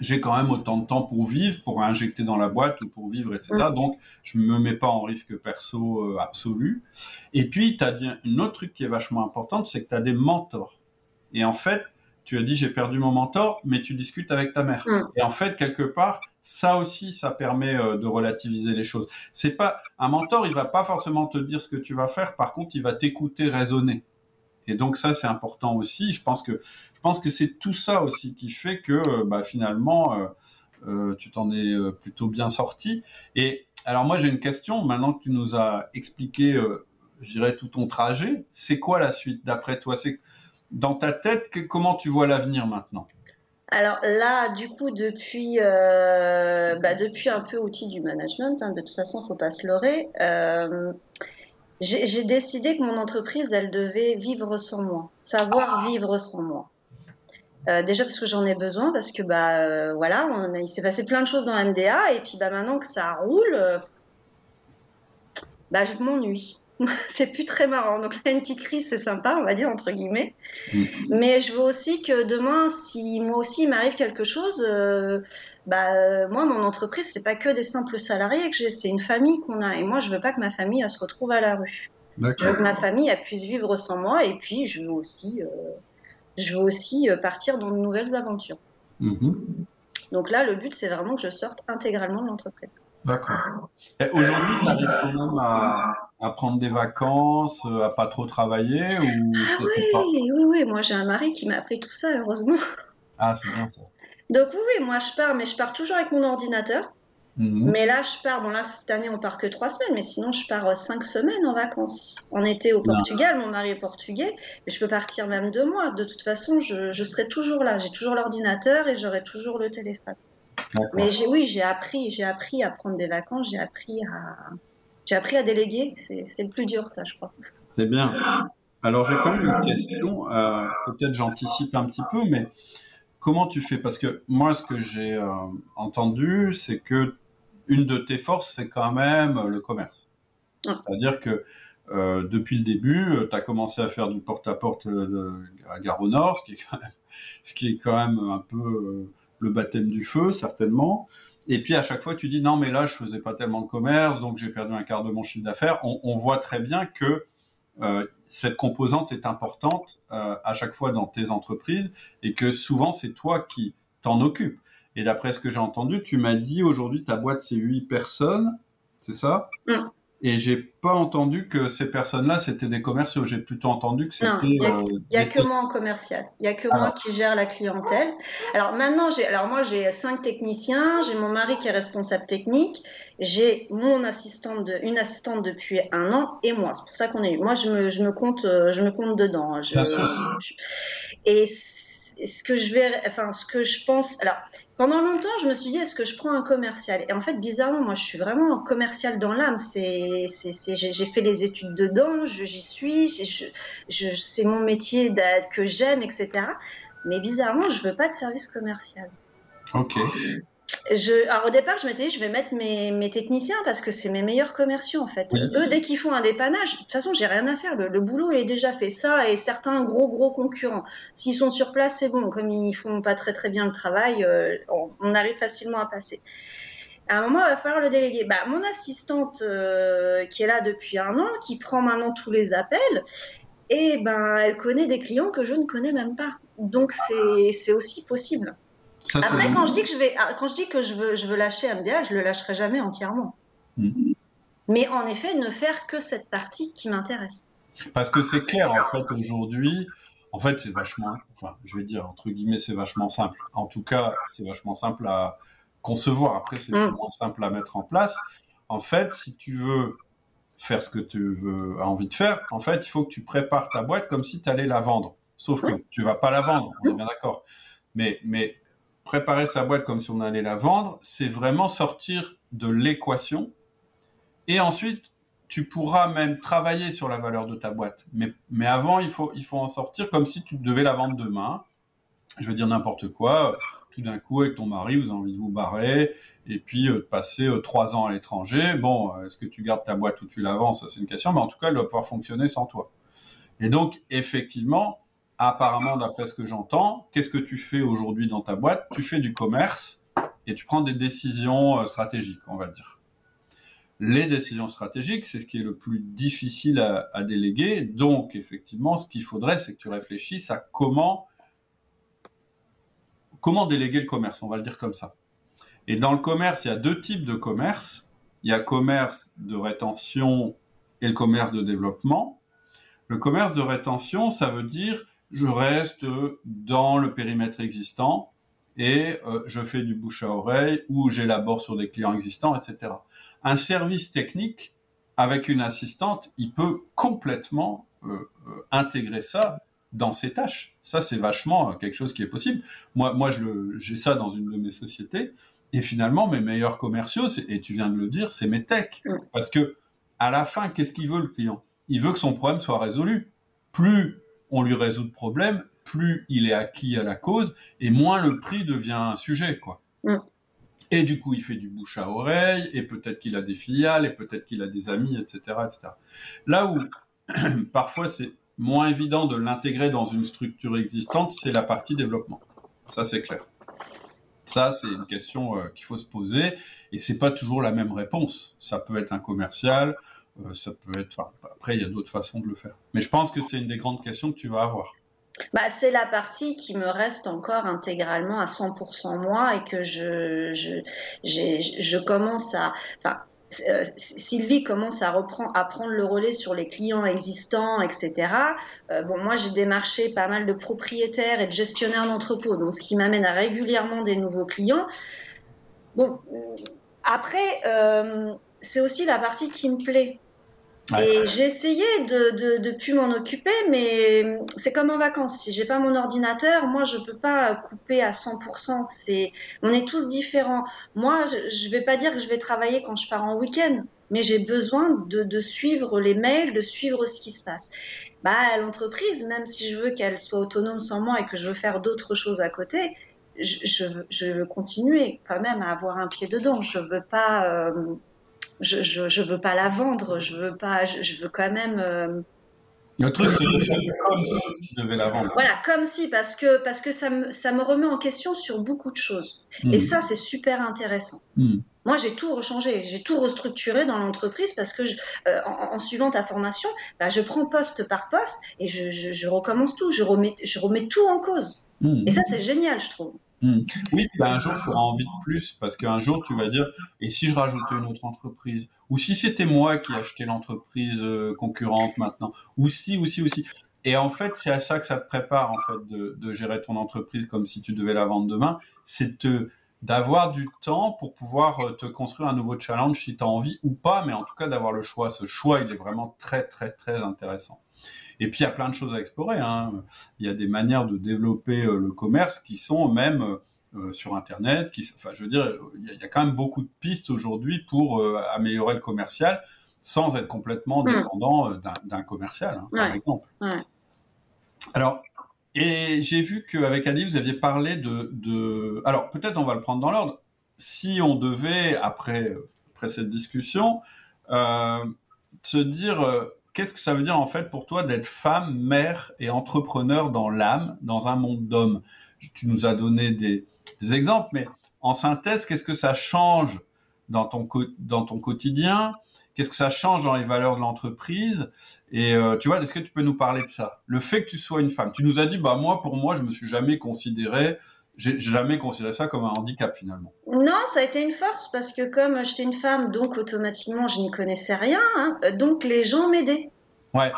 Speaker 1: j'ai quand même autant de temps pour vivre, pour injecter dans la boîte ou pour vivre, etc. Mm. Donc, je me mets pas en risque perso euh, absolu. Et puis, tu as une autre truc qui est vachement importante, c'est que tu as des mentors. Et en fait, tu as dit j'ai perdu mon mentor, mais tu discutes avec ta mère. Mm. Et en fait, quelque part, ça aussi, ça permet euh, de relativiser les choses. C'est pas un mentor, il va pas forcément te dire ce que tu vas faire. Par contre, il va t'écouter raisonner. Et donc ça, c'est important aussi. Je pense que je pense que c'est tout ça aussi qui fait que euh, bah, finalement, euh, tu t'en es plutôt bien sorti. Et alors moi, j'ai une question. Maintenant que tu nous as expliqué, je dirais tout ton trajet, c'est quoi la suite d'après toi? C'est dans ta tête, comment tu vois l'avenir maintenant?
Speaker 2: Alors là, du coup, depuis, euh, bah, depuis un peu outil du management, hein, de toute façon, faut pas se leurrer, euh, j'ai décidé que mon entreprise, elle devait vivre sans moi, savoir vivre sans moi. Euh, déjà parce que j'en ai besoin, parce que bah voilà, il s'est passé plein de choses dans MDA, et puis bah maintenant que ça roule, bah je m'ennuie. c'est plus très marrant. Donc là, une petite crise, c'est sympa, on va dire, entre guillemets. Mm. Mais je veux aussi que demain, si moi aussi il m'arrive quelque chose, euh, bah, moi, mon entreprise, c'est pas que des simples salariés que j'ai, c'est une famille qu'on a. Et moi, je veux pas que ma famille, elle se retrouve à la rue. Je veux que ma famille puisse vivre sans moi et puis je veux aussi, je veux aussi partir dans de nouvelles aventures. Mm-hmm. Donc là, le but, c'est vraiment que je sorte intégralement de l'entreprise.
Speaker 1: D'accord. Aujourd'hui, tu arrives quand même à, prendre des vacances, euh, à pas trop travailler ou
Speaker 2: ah oui, oui, oui, moi j'ai un mari qui m'a appris tout ça, heureusement.
Speaker 1: Ah, c'est bien ça.
Speaker 2: Donc oui, oui, moi je pars, mais je pars toujours avec mon ordinateur. Mhm. Mais là, je pars, bon là, cette année, on part que trois semaines, mais sinon, je pars euh, cinq semaines en vacances. En été au Portugal, mon mari est portugais, mais je peux partir même deux mois. De toute façon, je, je serai toujours là. J'ai toujours l'ordinateur et j'aurai toujours le téléphone. Mais oui, j'ai appris, j'ai appris à prendre des vacances, j'ai appris à, j'ai appris à déléguer. C'est, le plus dur, ça, je crois.
Speaker 1: C'est bien. Alors, j'ai quand même une question. Euh, peut-être j'anticipe un petit peu, mais comment tu fais? Parce que moi, ce que j'ai euh, entendu, c'est que une de tes forces, c'est quand même le commerce. Ah. C'est-à-dire que euh, depuis le début, tu as commencé à faire du porte-à-porte à Gare au Nord, ce qui est quand même, ce qui est quand même un peu le baptême du feu, certainement. Et puis à chaque fois, tu dis non, mais là, je faisais pas tellement de commerce, donc j'ai perdu un quart de mon chiffre d'affaires. On, voit très bien que euh, cette composante est importante euh, à chaque fois dans tes entreprises et que souvent c'est toi qui t'en occupes. Et d'après ce que j'ai entendu, tu m'as dit aujourd'hui ta boîte c'est 8 personnes, c'est ça? Et j'ai pas entendu que ces personnes-là, c'était des commerciaux. J'ai plutôt entendu que c'était.
Speaker 2: Il n'y a, que moi en commercial. Il n'y a que moi qui gère la clientèle. Alors maintenant, j'ai, alors moi, j'ai cinq techniciens. J'ai mon mari qui est responsable technique. J'ai mon assistante, de, une assistante depuis un an et moi. C'est pour ça qu'on est. Moi, je me, je me compte, euh, je me compte dedans. Je, et ce que je vais, enfin, ce que je pense. Alors, pendant longtemps, je me suis dit, est-ce que je prends un commercial? Et en fait, bizarrement, moi, je suis vraiment un commercial dans l'âme. J'ai fait les études dedans, j'y suis, c'est mon métier que j'aime, etc. Mais bizarrement, je veux pas de service commercial.
Speaker 1: Ok.
Speaker 2: Je, alors au départ, je m'étais dit, je vais mettre mes, mes techniciens parce que c'est mes meilleurs commerciaux en fait. Eux, dès qu'ils font un dépannage, de toute façon, j'ai rien à faire. Le, boulot est déjà fait. Ça et certains gros gros concurrents, s'ils sont sur place, c'est bon. Comme ils font pas très très bien le travail, euh, on, arrive facilement à passer. À un moment, il va falloir le déléguer. Bah, mon assistante euh, qui est là depuis un an, qui prend maintenant tous les appels, et ben, elle connaît des clients que je ne connais même pas. Donc c'est aussi possible. Après, quand je dis que je vais, ah, quand je dis que je veux, je veux lâcher MDA, je le lâcherai jamais entièrement. Hmm. Mais en effet, ne faire que cette partie qui m'intéresse.
Speaker 1: Parce que c'est clair, en fait, aujourd'hui, en fait, c'est vachement, enfin, je vais dire, entre guillemets, c'est vachement simple. En tout cas, c'est vachement simple à concevoir. Après, c'est hmm. moins simple à mettre en place. En fait, si tu veux faire ce que tu veux, as envie de faire, en fait, il faut que tu prépares ta boîte comme si tu allais la vendre. Sauf que tu vas pas la vendre, on est bien d'accord. Mais, mais préparer sa boîte comme si on allait la vendre, c'est vraiment sortir de l'équation. Et ensuite, tu pourras même travailler sur la valeur de ta boîte. Mais, mais avant, il faut, il faut en sortir comme si tu devais la vendre demain. Je veux dire n'importe quoi. Tout d'un coup, avec ton mari, vous avez envie de vous barrer et puis euh, passer euh, trois ans à l'étranger. Bon, euh, est-ce que tu gardes ta boîte ou tu la vends? Ça, c'est une question. Mais en tout cas, elle doit pouvoir fonctionner sans toi. Et donc, effectivement, apparemment, d'après ce que j'entends, qu'est-ce que tu fais aujourd'hui dans ta boîte? Tu fais du commerce et tu prends des décisions euh, stratégiques, on va dire. Les décisions stratégiques, c'est ce qui est le plus difficile à, déléguer. Donc, effectivement, ce qu'il faudrait, c'est que tu réfléchisses à comment, comment déléguer le commerce, on va le dire comme ça. Et dans le commerce, il y a deux types de commerce. Il y a le commerce de rétention et le commerce de développement. Le commerce de rétention, ça veut dire je reste dans le périmètre existant et euh, je fais du bouche à oreille ou j'élabore sur des clients existants, etc. Un service technique avec une assistante, il peut complètement euh, euh, intégrer ça dans ses tâches. Ça, c'est vachement quelque chose qui est possible. Moi, moi, j'ai ça dans une de mes sociétés. Et finalement, mes meilleurs commerciaux, et tu viens de le dire, c'est mes techs. Parce que à la fin, qu'est-ce qu'il veut le client? Il veut que son problème soit résolu. Plus on lui résout le problème, plus il est acquis à la cause et moins le prix devient un sujet, quoi. Mm. Et du coup, il fait du bouche à oreille, et peut-être qu'il a des filiales, et peut-être qu'il a des amis, etc., etc. Là où parfois c'est moins évident de l'intégrer dans une structure existante, c'est la partie développement. Ça, c'est clair. Ça, c'est une question euh, qu'il faut se poser, et c'est pas toujours la même réponse. Ça peut être un commercial, ça peut être. après, il y a d'autres façons de le faire. Mais je pense que c'est une des grandes questions que tu vas avoir.
Speaker 2: Bah, c'est la partie qui me reste encore intégralement à 100% moi et que je, je, commence à. Euh, Sylvie commence à, reprendre, à prendre le relais sur les clients existants, etc. Euh, bon, moi, j'ai démarché pas mal de propriétaires et de gestionnaires d'entrepôts, donc ce qui m'amène à régulièrement des nouveaux clients. Bon, après, euh, c'est aussi la partie qui me plaît. Et j'ai essayé de, de, de plus m'en occuper, mais c'est comme en vacances. Si j'ai pas mon ordinateur, moi je peux pas couper à 100%. C'est, on est tous différents. Moi, je, je vais pas dire que je vais travailler quand je pars en week-end, mais j'ai besoin de, de, suivre les mails, de suivre ce qui se passe. Bah, l'entreprise, même si je veux qu'elle soit autonome sans moi et que je veux faire d'autres choses à côté, je, je veux continuer quand même à avoir un pied dedans. Je veux pas euh, je, je, veux pas la vendre, je veux pas, je, veux quand même. Euh,
Speaker 1: le truc, c'est comme si tu devais la vendre.
Speaker 2: Voilà, comme si, parce que, parce que ça, me, ça me remet en question sur beaucoup de choses. Hmm. Et ça, c'est super intéressant. Hmm. Moi, j'ai tout rechangé, j'ai tout restructuré dans l'entreprise parce que, euh, en, suivant ta formation, bah, je prends poste par poste et je, je, recommence tout, je remets, je remets tout en cause. Hmm. Et ça, c'est génial, je trouve.
Speaker 1: Hmm. Oui, un jour, tu auras envie de plus parce qu'un jour, tu vas dire et si je rajoutais une autre entreprise? Ou si c'était moi qui achetais l'entreprise euh, concurrente maintenant Ou si, ou si, ou si. Et en fait, c'est à ça que ça te prépare en fait de, de, gérer ton entreprise comme si tu devais la vendre demain. C'est d'avoir du temps pour pouvoir euh, te construire un nouveau challenge si tu as envie ou pas, mais en tout cas d'avoir le choix. Ce choix, il est vraiment très, très, très intéressant. Et puis il y a plein de choses à explorer. Hein. Il y a des manières de développer euh, le commerce qui sont même euh, sur Internet. Qui, enfin, je veux dire, il y, a, quand même beaucoup de pistes aujourd'hui pour euh, améliorer le commercial sans être complètement hmm. dépendant d'un commercial, hein, par exemple. Alors, et j'ai vu qu'avec Ali, vous aviez parlé de, de... alors peut-être on va le prendre dans l'ordre. Si on devait après après cette discussion euh, se dire qu'est-ce que ça veut dire en fait pour toi d'être femme, mère et entrepreneur dans l'âme, dans un monde d'hommes? Tu nous as donné des, exemples, mais en synthèse, qu'est-ce que ça change dans ton, quotidien? Qu'est-ce que ça change dans les valeurs de l'entreprise? Et euh, tu vois, est-ce que tu peux nous parler de ça? Le fait que tu sois une femme. Tu nous as dit, bah moi, pour moi, je me suis jamais considéré j'ai jamais considéré ça comme un handicap finalement.
Speaker 2: Non, ça a été une force parce que comme j'étais une femme, donc automatiquement je n'y connaissais rien, hein, donc les gens m'aidaient.
Speaker 1: Ouais.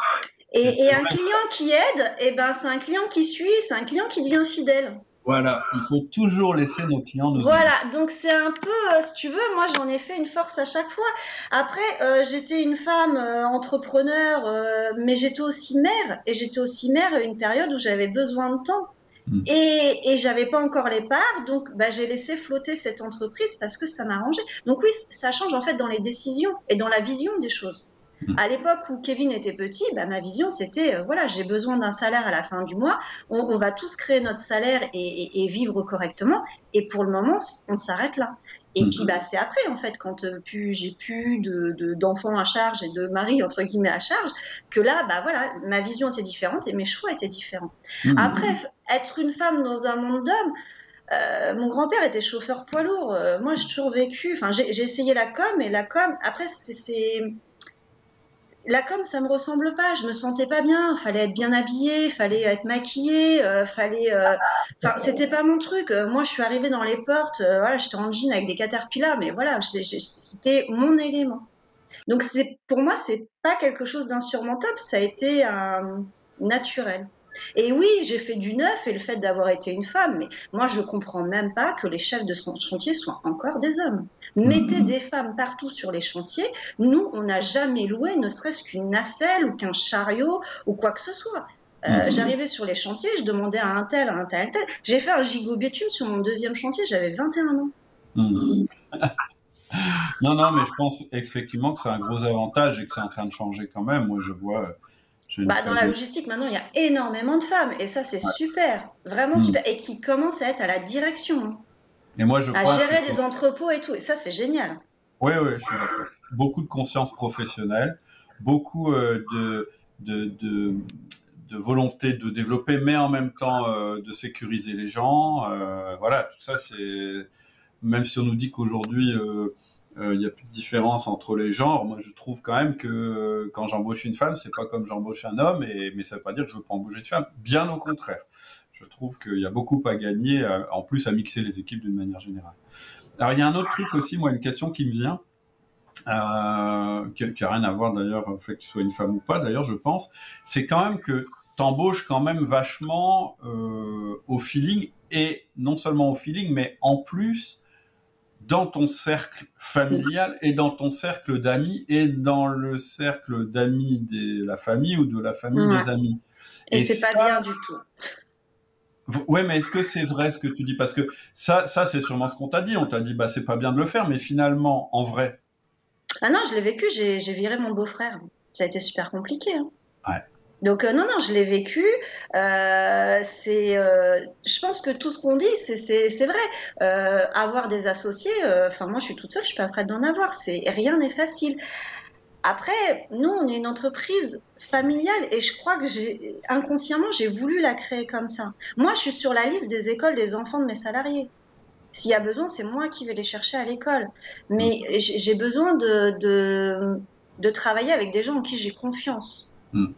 Speaker 2: Et, un client qui aide, eh ben c'est un client qui suit, c'est un client qui devient fidèle.
Speaker 1: Voilà, il faut toujours laisser nos clients nous
Speaker 2: Voilà, donc c'est un peu, euh, si tu veux, moi j'en ai fait une force à chaque fois. Après, euh, j'étais une femme euh, entrepreneur, mais j'étais aussi mère, et j'étais aussi mère à une période où j'avais besoin de temps. Mm. Et, j'avais pas encore les parts, donc bah, j'ai laissé flotter cette entreprise parce que ça m'arrangeait. Donc oui, ça change en fait dans les décisions et dans la vision des choses. Mm. À l'époque où Kevin était petit, bah, ma vision c'était euh, voilà, j'ai besoin d'un salaire à la fin du mois. On, va tous créer notre salaire et, et, vivre correctement. Et pour le moment, on s'arrête là. Et puis bah c'est après en fait quand euh, j'ai plus de d'enfants à charge et de mari entre guillemets à charge que là bah voilà ma vision était différente et mes choix étaient différents. Mmh. Après être une femme dans un monde d'hommes euh, mon grand-père était chauffeur poids lourd. Euh, moi, j'ai toujours vécu. Enfin, j'ai essayé la com et la com. Après, c'est la com, ça me ressemble pas. Je me sentais pas bien. Fallait être bien habillé, fallait être maquillé, euh, fallait. Euh, c'était pas mon truc. Euh, moi, je suis arrivée dans les portes. voilà, j'étais en jean avec des caterpillars, mais voilà, c'était mon élément. Donc, c'est pour moi, c'est pas quelque chose d'insurmontable. Ça a été naturel. Et oui, j'ai fait du neuf et le fait d'avoir été une femme, mais moi je comprends même pas que les chefs de chantier soient encore des hommes. Mettez mhm. des femmes partout sur les chantiers. Nous, on n'a jamais loué ne serait-ce qu'une nacelle ou qu'un chariot ou quoi que ce soit. Euh, mhm. J'arrivais sur les chantiers, je demandais à un tel, à un tel, à un tel. J'ai fait un gigot sur mon deuxième chantier, j'avais 21 ans.
Speaker 1: Mhm. non, non, mais je pense effectivement que c'est un gros avantage et que c'est en train de changer quand même. Moi, je vois
Speaker 2: bah, dans la logistique, maintenant, il y a énormément de femmes. Et ça, c'est super. Vraiment super. Et qui commencent à être à la direction.
Speaker 1: Et moi, je
Speaker 2: à gérer des entrepôts et tout. Et ça, c'est génial.
Speaker 1: Oui, oui, je suis d'accord. Beaucoup de conscience professionnelle, beaucoup euh, de, de, de, de, volonté de développer, mais en même temps euh, de sécuriser les gens. Euh, voilà, tout ça, c'est. Même si on nous dit qu'aujourd'hui, il n'y a plus de différence entre les genres. Moi, je trouve quand même que quand j'embauche une femme, c'est pas comme j'embauche un homme, et, mais ça veut pas dire que je veux pas embaucher de femme. Bien au contraire. Je trouve qu'il y a beaucoup à gagner, en plus à mixer les équipes d'une manière générale. Alors, il y a un autre truc aussi, moi, une question qui me vient, euh, qui n'a rien à voir d'ailleurs, au fait que tu sois une femme ou pas, d'ailleurs, je pense, c'est quand même que t'embauches quand même vachement euh, au feeling, et non seulement au feeling, mais en plus dans ton cercle familial et dans ton cercle d'amis et dans le cercle d'amis de la famille ou de la famille des amis.
Speaker 2: Et, c'est pas bien du tout.
Speaker 1: Ouais, mais est-ce que c'est vrai ce que tu dis? Parce que ça, ça c'est sûrement ce qu'on t'a dit. On t'a dit, bah, c'est pas bien de le faire, mais finalement, en vrai.
Speaker 2: Ah non, je l'ai vécu. J'ai viré mon beau-frère. Ça a été super compliqué. Hein.
Speaker 1: Ouais.
Speaker 2: Donc euh, non, non, je l'ai vécu. Euh, c'est, euh, je pense que tout ce qu'on dit, c'est vrai. avoir des associés, enfin moi, je suis toute seule, je suis pas prête d'en avoir. C'est rien n'est facile. Après, nous, on est une entreprise familiale et je crois que inconsciemment, j'ai voulu la créer comme ça. Moi, je suis sur la liste des écoles des enfants de mes salariés. S'il y a besoin, c'est moi qui vais les chercher à l'école. Mais j'ai besoin de, de, travailler avec des gens en qui j'ai confiance. Mm.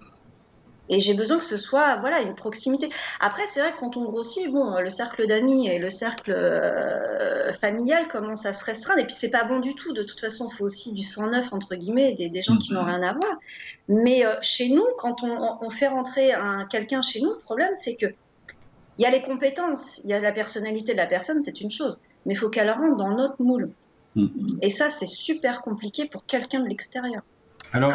Speaker 2: Et j'ai besoin que ce soit voilà une proximité. Après, c'est vrai que quand on grossit, bon, le cercle d'amis et le cercle euh, familial commence à se restreindre. Et puis c'est pas bon du tout. De toute façon, il faut aussi du sang neuf entre guillemets, des, des gens qui n'ont mhm. rien à voir. Mais euh, chez nous, quand on, on fait rentrer un quelqu'un chez nous, le problème c'est que il y a les compétences, il y a la personnalité de la personne, c'est une chose, mais il faut qu'elle rentre dans notre moule. Mhm. Et ça, c'est super compliqué pour quelqu'un de l'extérieur.
Speaker 1: Alors,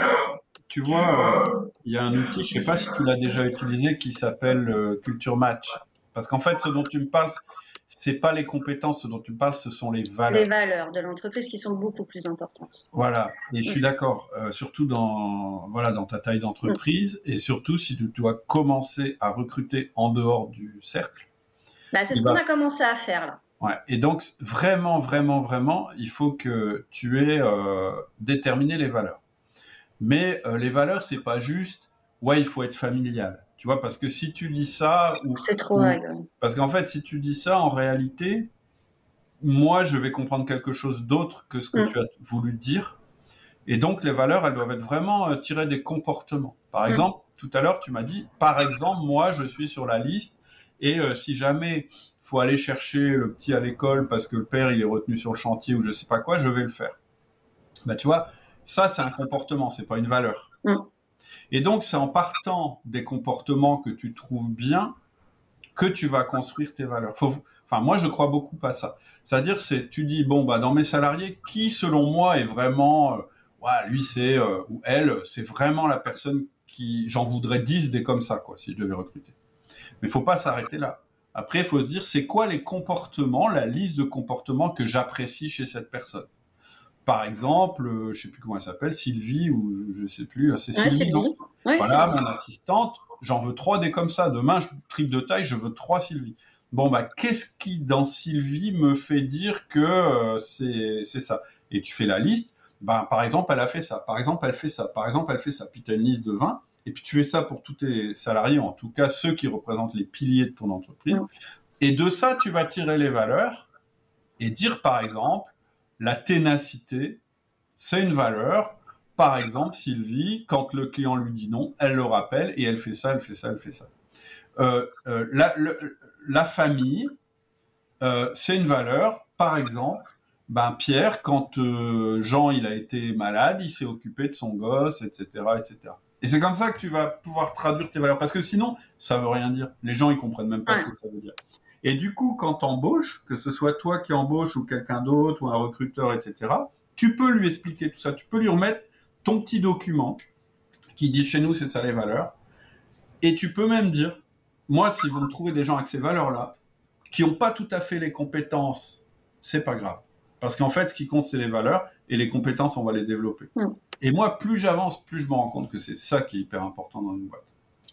Speaker 1: tu vois, euh, il y a un outil, je sais pas si tu l'as déjà utilisé, qui s'appelle euh, Culture Match. Parce qu'en fait, ce dont tu me parles, c'est pas les compétences, ce dont tu me parles, ce sont les valeurs.
Speaker 2: Les valeurs de l'entreprise qui sont beaucoup plus importantes.
Speaker 1: Voilà, et je suis d'accord, euh, surtout dans voilà dans ta taille d'entreprise, et surtout si tu dois commencer à recruter en dehors du cercle.
Speaker 2: Bah, c'est ce qu'on a commencé à faire là.
Speaker 1: Ouais. Et donc vraiment, vraiment, vraiment, il faut que tu aies déterminé les valeurs. Mais euh, les valeurs, c'est pas juste, ouais, il faut être familial. Tu vois, parce que si tu dis ça.
Speaker 2: C'est trop vague.
Speaker 1: Parce qu'en fait, si tu dis ça, en réalité, moi, je vais comprendre quelque chose d'autre que ce que mm. tu as voulu dire. Et donc, les valeurs, elles doivent être vraiment euh, tirées des comportements. Par mm. exemple, tout à l'heure, tu m'as dit, par exemple, moi, je suis sur la liste. Et euh, si jamais faut aller chercher le petit à l'école parce que le père il est retenu sur le chantier ou je sais pas quoi, je vais le faire. Bah tu vois, ça, c'est un comportement, c'est pas une valeur. Mm. Et donc, c'est en partant des comportements que tu trouves bien que tu vas construire tes valeurs. Enfin, moi, je crois beaucoup à ça. C'est-à-dire, c'est, tu dis, bon, bah, dans mes salariés, qui, selon moi, est vraiment, euh, lui, c'est, euh, ou elle, c'est vraiment la personne qui, j'en voudrais 10 des comme ça, quoi, si je devais recruter. Mais il faut pas s'arrêter là. Après, il faut se dire, c'est quoi les comportements, la liste de comportements que j'apprécie chez cette personne? Par exemple, euh, je sais plus comment elle s'appelle, Sylvie ou je, ne sais plus, euh, c'est Sylvie, Voilà, mon assistante, j'en veux trois des comme ça. Demain, je triple de taille, je veux trois Sylvie. Bon bah, qu'est-ce qui dans Sylvie me fait dire que euh, c'est c'est ça? Et tu fais la liste. Bah, par exemple, elle a fait ça. Par exemple, elle fait ça. Par exemple, elle fait ça. Puis tu as une liste de 20. Et puis tu fais ça pour tous tes salariés, en tout cas ceux qui représentent les piliers de ton entreprise. Et de ça, tu vas tirer les valeurs et dire par exemple, la ténacité, c'est une valeur. Par exemple, Sylvie, quand le client lui dit non, elle le rappelle et elle fait ça, elle fait ça, elle fait ça. Euh, euh, la, famille, euh, c'est une valeur. Par exemple, ben Pierre, quand Jean il a été malade, il s'est occupé de son gosse, etc., etc. Et c'est comme ça que tu vas pouvoir traduire tes valeurs, parce que sinon, ça veut rien dire. Les gens ils comprennent même pas ce que ça veut dire. Et du coup, quand tu embauches, que ce soit toi qui embauches ou quelqu'un d'autre ou un recruteur, etc., tu peux lui expliquer tout ça. Tu peux lui remettre ton petit document qui dit chez nous, c'est ça les valeurs. Et tu peux même dire, moi, si vous me trouvez des gens avec ces valeurs-là, qui n'ont pas tout à fait les compétences, c'est pas grave. Parce qu'en fait, ce qui compte, c'est les valeurs et les compétences, on va les développer. Mm. Et moi, plus j'avance, plus je me rends compte que c'est ça qui est hyper important dans une boîte.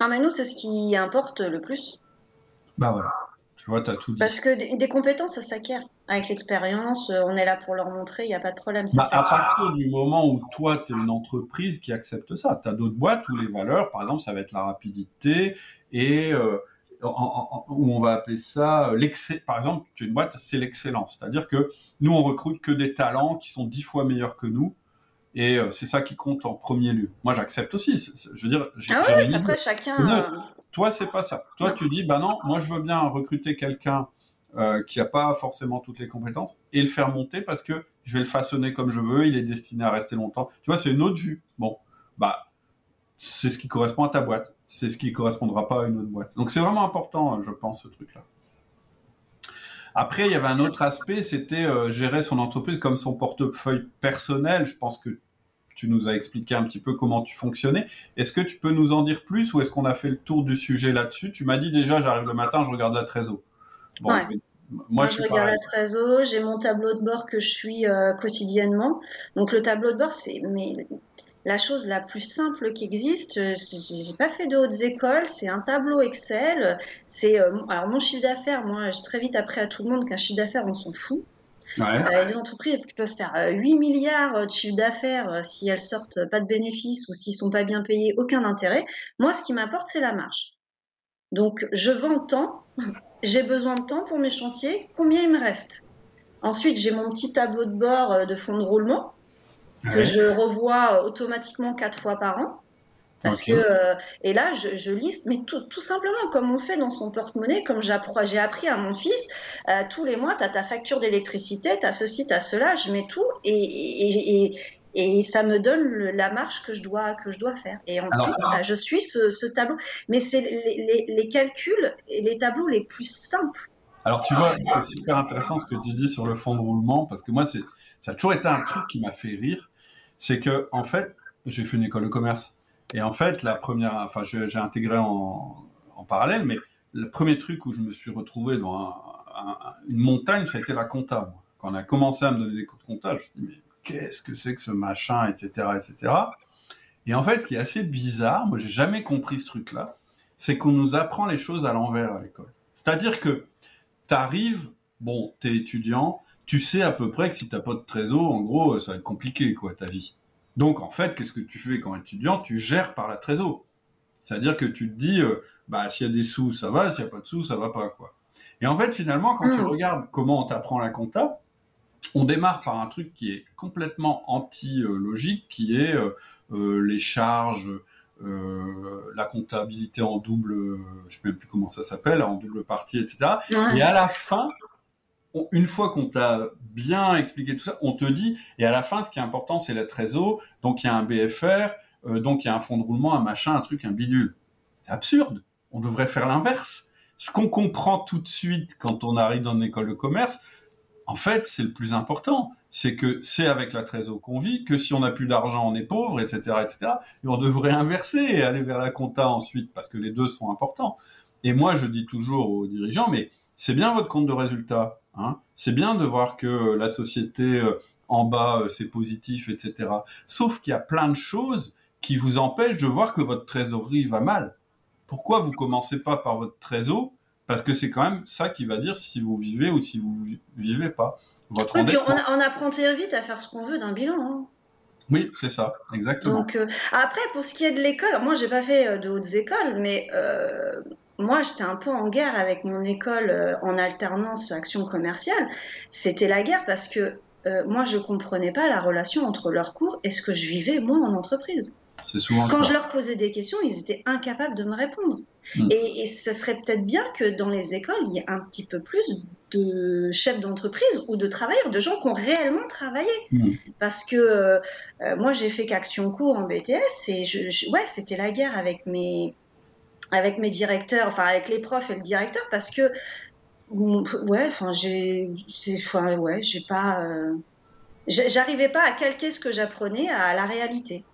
Speaker 2: Ah, mais nous, c'est ce qui importe le plus.
Speaker 1: Bah voilà. Tu vois, as tout dit.
Speaker 2: Parce que des, compétences, ça s'acquiert. Avec l'expérience, euh, on est là pour leur montrer, il n'y a pas de problème.
Speaker 1: Bah, à partir du moment où toi, tu es une entreprise qui accepte ça, tu as d'autres boîtes où les valeurs, par exemple, ça va être la rapidité et euh, où on va appeler ça l'excès. Par exemple, tu es une boîte, c'est l'excellence. C'est-à-dire que nous, on recrute que des talents qui sont dix fois meilleurs que nous. Et c'est ça qui compte en premier lieu. Moi, j'accepte aussi. Je veux dire,
Speaker 2: ah oui, après chacun.
Speaker 1: Toi, c'est pas ça. Toi, tu dis, bah non, moi, je veux bien recruter quelqu'un qui n'a pas forcément toutes les compétences et le faire monter parce que je vais le façonner comme je veux. Il est destiné à rester longtemps. Tu vois, c'est une autre vue. Bon, bah, c'est ce qui correspond à ta boîte. C'est ce qui correspondra pas à une autre boîte. Donc c'est vraiment important, je pense, ce truc-là. Après, il y avait un autre aspect, c'était euh, gérer son entreprise comme son portefeuille personnel. Je pense que tu nous as expliqué un petit peu comment tu fonctionnais. Est-ce que tu peux nous en dire plus ou est-ce qu'on a fait le tour du sujet là-dessus? Tu m'as dit déjà, j'arrive le matin, je regarde la trésor.
Speaker 2: Bon, moi, je, regarde la trésor, j'ai mon tableau de bord que je suis euh, quotidiennement. Donc le tableau de bord, c'est mais la chose la plus simple qui existe. Euh, j'ai pas fait de hautes écoles, c'est un tableau Excel. C'est euh, alors mon chiffre d'affaires. Moi, j'ai très vite appris à tout le monde qu'un chiffre d'affaires, on s'en fout. Ouais. Euh, les entreprises peuvent faire 8 milliards de chiffre d'affaires si elles sortent pas de bénéfices ou s'ils sont pas bien payés, aucun intérêt. Moi, ce qui m'importe, c'est la marge. Donc, je vends temps, j'ai besoin de temps pour mes chantiers, combien il me reste? Ensuite, j'ai mon petit tableau de bord de fonds de roulement que je revois euh, automatiquement quatre fois par an. Parce que, euh, et là, je, je, liste, mais tout, tout, simplement comme on fait dans son porte-monnaie, comme j'ai appris à mon fils, euh, tous les mois, tu as ta facture d'électricité, tu as ceci, tu as cela, je mets tout et, et, et, et, ça me donne la marche que je dois, que je dois faire. Et ensuite, bah, je suis ce, ce, tableau. Mais c'est les, les, les, calculs et les tableaux les plus simples.
Speaker 1: Alors, tu vois, c'est super intéressant ce que tu dis sur le fond de roulement, parce que moi, ça a toujours été un truc qui m'a fait rire c'est que en fait, j'ai fait une école de commerce et en fait, la première, enfin, j'ai intégré en, parallèle, mais le premier truc où je me suis retrouvé dans une montagne, ça a été la compta. Quand on a commencé à me donner des cours de compta, je me suis dit mais qu'est-ce que c'est que ce machin, etc., etc. Et en fait, ce qui est assez bizarre, moi, j'ai jamais compris ce truc-là, c'est qu'on nous apprend les choses à l'envers à l'école. C'est-à-dire que tu arrives, bon, tu es étudiant, tu sais à peu près que si tu n'as pas de trésor, en gros, ça va être compliqué, quoi, ta vie. Donc, en fait, qu'est-ce que tu fais quand étudiant? Tu gères par la trésor. C'est-à-dire que tu te dis, euh, bah, s'il y a des sous, ça va, s'il n'y a pas de sous, ça va pas, quoi. Et en fait, finalement, quand tu hmm. regardes comment on t'apprend la compta, on démarre par un truc qui est complètement anti-logique, qui est euh, euh, les charges, la comptabilité en double, je ne sais même plus comment ça s'appelle, en double partie, etc. Et à la fin, une fois qu'on t'a bien expliqué tout ça, on te dit, et à la fin, ce qui est important, c'est la trésor, donc il y a un BFR, euh, donc il y a un fonds de roulement, un machin, un truc, un bidule. C'est absurde. On devrait faire l'inverse. Ce qu'on comprend tout de suite quand on arrive dans une école de commerce, en fait, c'est le plus important. C'est que c'est avec la trésor qu'on vit, que si on n'a plus d'argent, on est pauvre, etc., etc. Et on devrait inverser et aller vers la compta ensuite, parce que les deux sont importants. Et moi, je dis toujours aux dirigeants, mais c'est bien votre compte de résultat. Hein. C'est bien de voir que la société euh, en bas, euh, c'est positif, etc. Sauf qu'il y a plein de choses qui vous empêchent de voir que votre trésorerie va mal. Pourquoi vous commencez pas par votre trésor? Parce que c'est quand même ça qui va dire si vous vivez ou si vous vivez pas.
Speaker 2: Votre oui, puis on, apprend très vite à faire ce qu'on veut d'un bilan. Hein.
Speaker 1: Oui, c'est ça, exactement.
Speaker 2: Donc, euh, après, pour ce qui est de l'école, moi, j'ai pas fait de hautes écoles, mais moi, j'étais un peu en guerre avec mon école euh, en alternance action commerciale. C'était la guerre parce que euh, moi, je comprenais pas la relation entre leurs cours et ce que je vivais moi en entreprise.
Speaker 1: C'est souvent
Speaker 2: Quand je leur posais des questions, ils étaient incapables de me répondre. Hmm. Et, et ce serait peut-être bien que dans les écoles, il y ait un petit peu plus de chefs d'entreprise ou de travailleurs, de gens qui ont réellement travaillé. Hmm. Parce que euh, moi, j'ai fait qu'action cours en BTS et je, ouais, c'était la guerre avec mes avec mes directeurs, enfin avec les profs et le directeur, parce que ouais, enfin j'ai, enfin ouais, j'ai pas, euh, j'arrivais pas à calquer ce que j'apprenais à la réalité.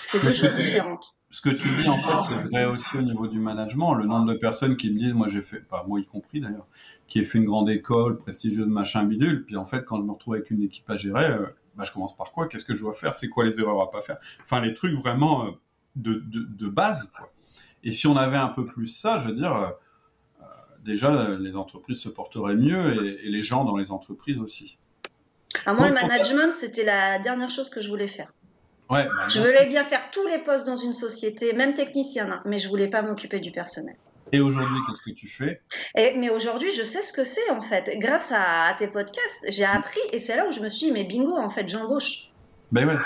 Speaker 2: C'est deux choses différentes.
Speaker 1: Ce que tu dis en fait, c'est vrai aussi au niveau du management. Le nombre de personnes qui me disent, moi j'ai fait, pas moi y compris d'ailleurs, qui ai fait une grande école, prestigieuse machin bidule, puis en fait quand je me retrouve avec une équipe à gérer, euh, bah, je commence par quoi? Qu'est-ce que je dois faire? C'est quoi les erreurs à pas faire? Enfin les trucs vraiment euh, de, de, de base quoi. Et si on avait un peu plus ça, je veux dire, euh, euh, déjà, les entreprises se porteraient mieux et, les gens dans les entreprises aussi.
Speaker 2: Alors moi, le management, c'était la dernière chose que je voulais faire.
Speaker 1: Ouais, bah,
Speaker 2: je voulais bien faire tous les postes dans une société, même technicien, hein, mais je voulais pas m'occuper du personnel.
Speaker 1: Et aujourd'hui, qu'est-ce que tu fais?
Speaker 2: Et, Mais aujourd'hui, je sais ce que c'est en fait. Grâce à, tes podcasts, j'ai appris et c'est là où je me suis dit, mais bingo, en fait, j'embauche.
Speaker 1: Ben ouais,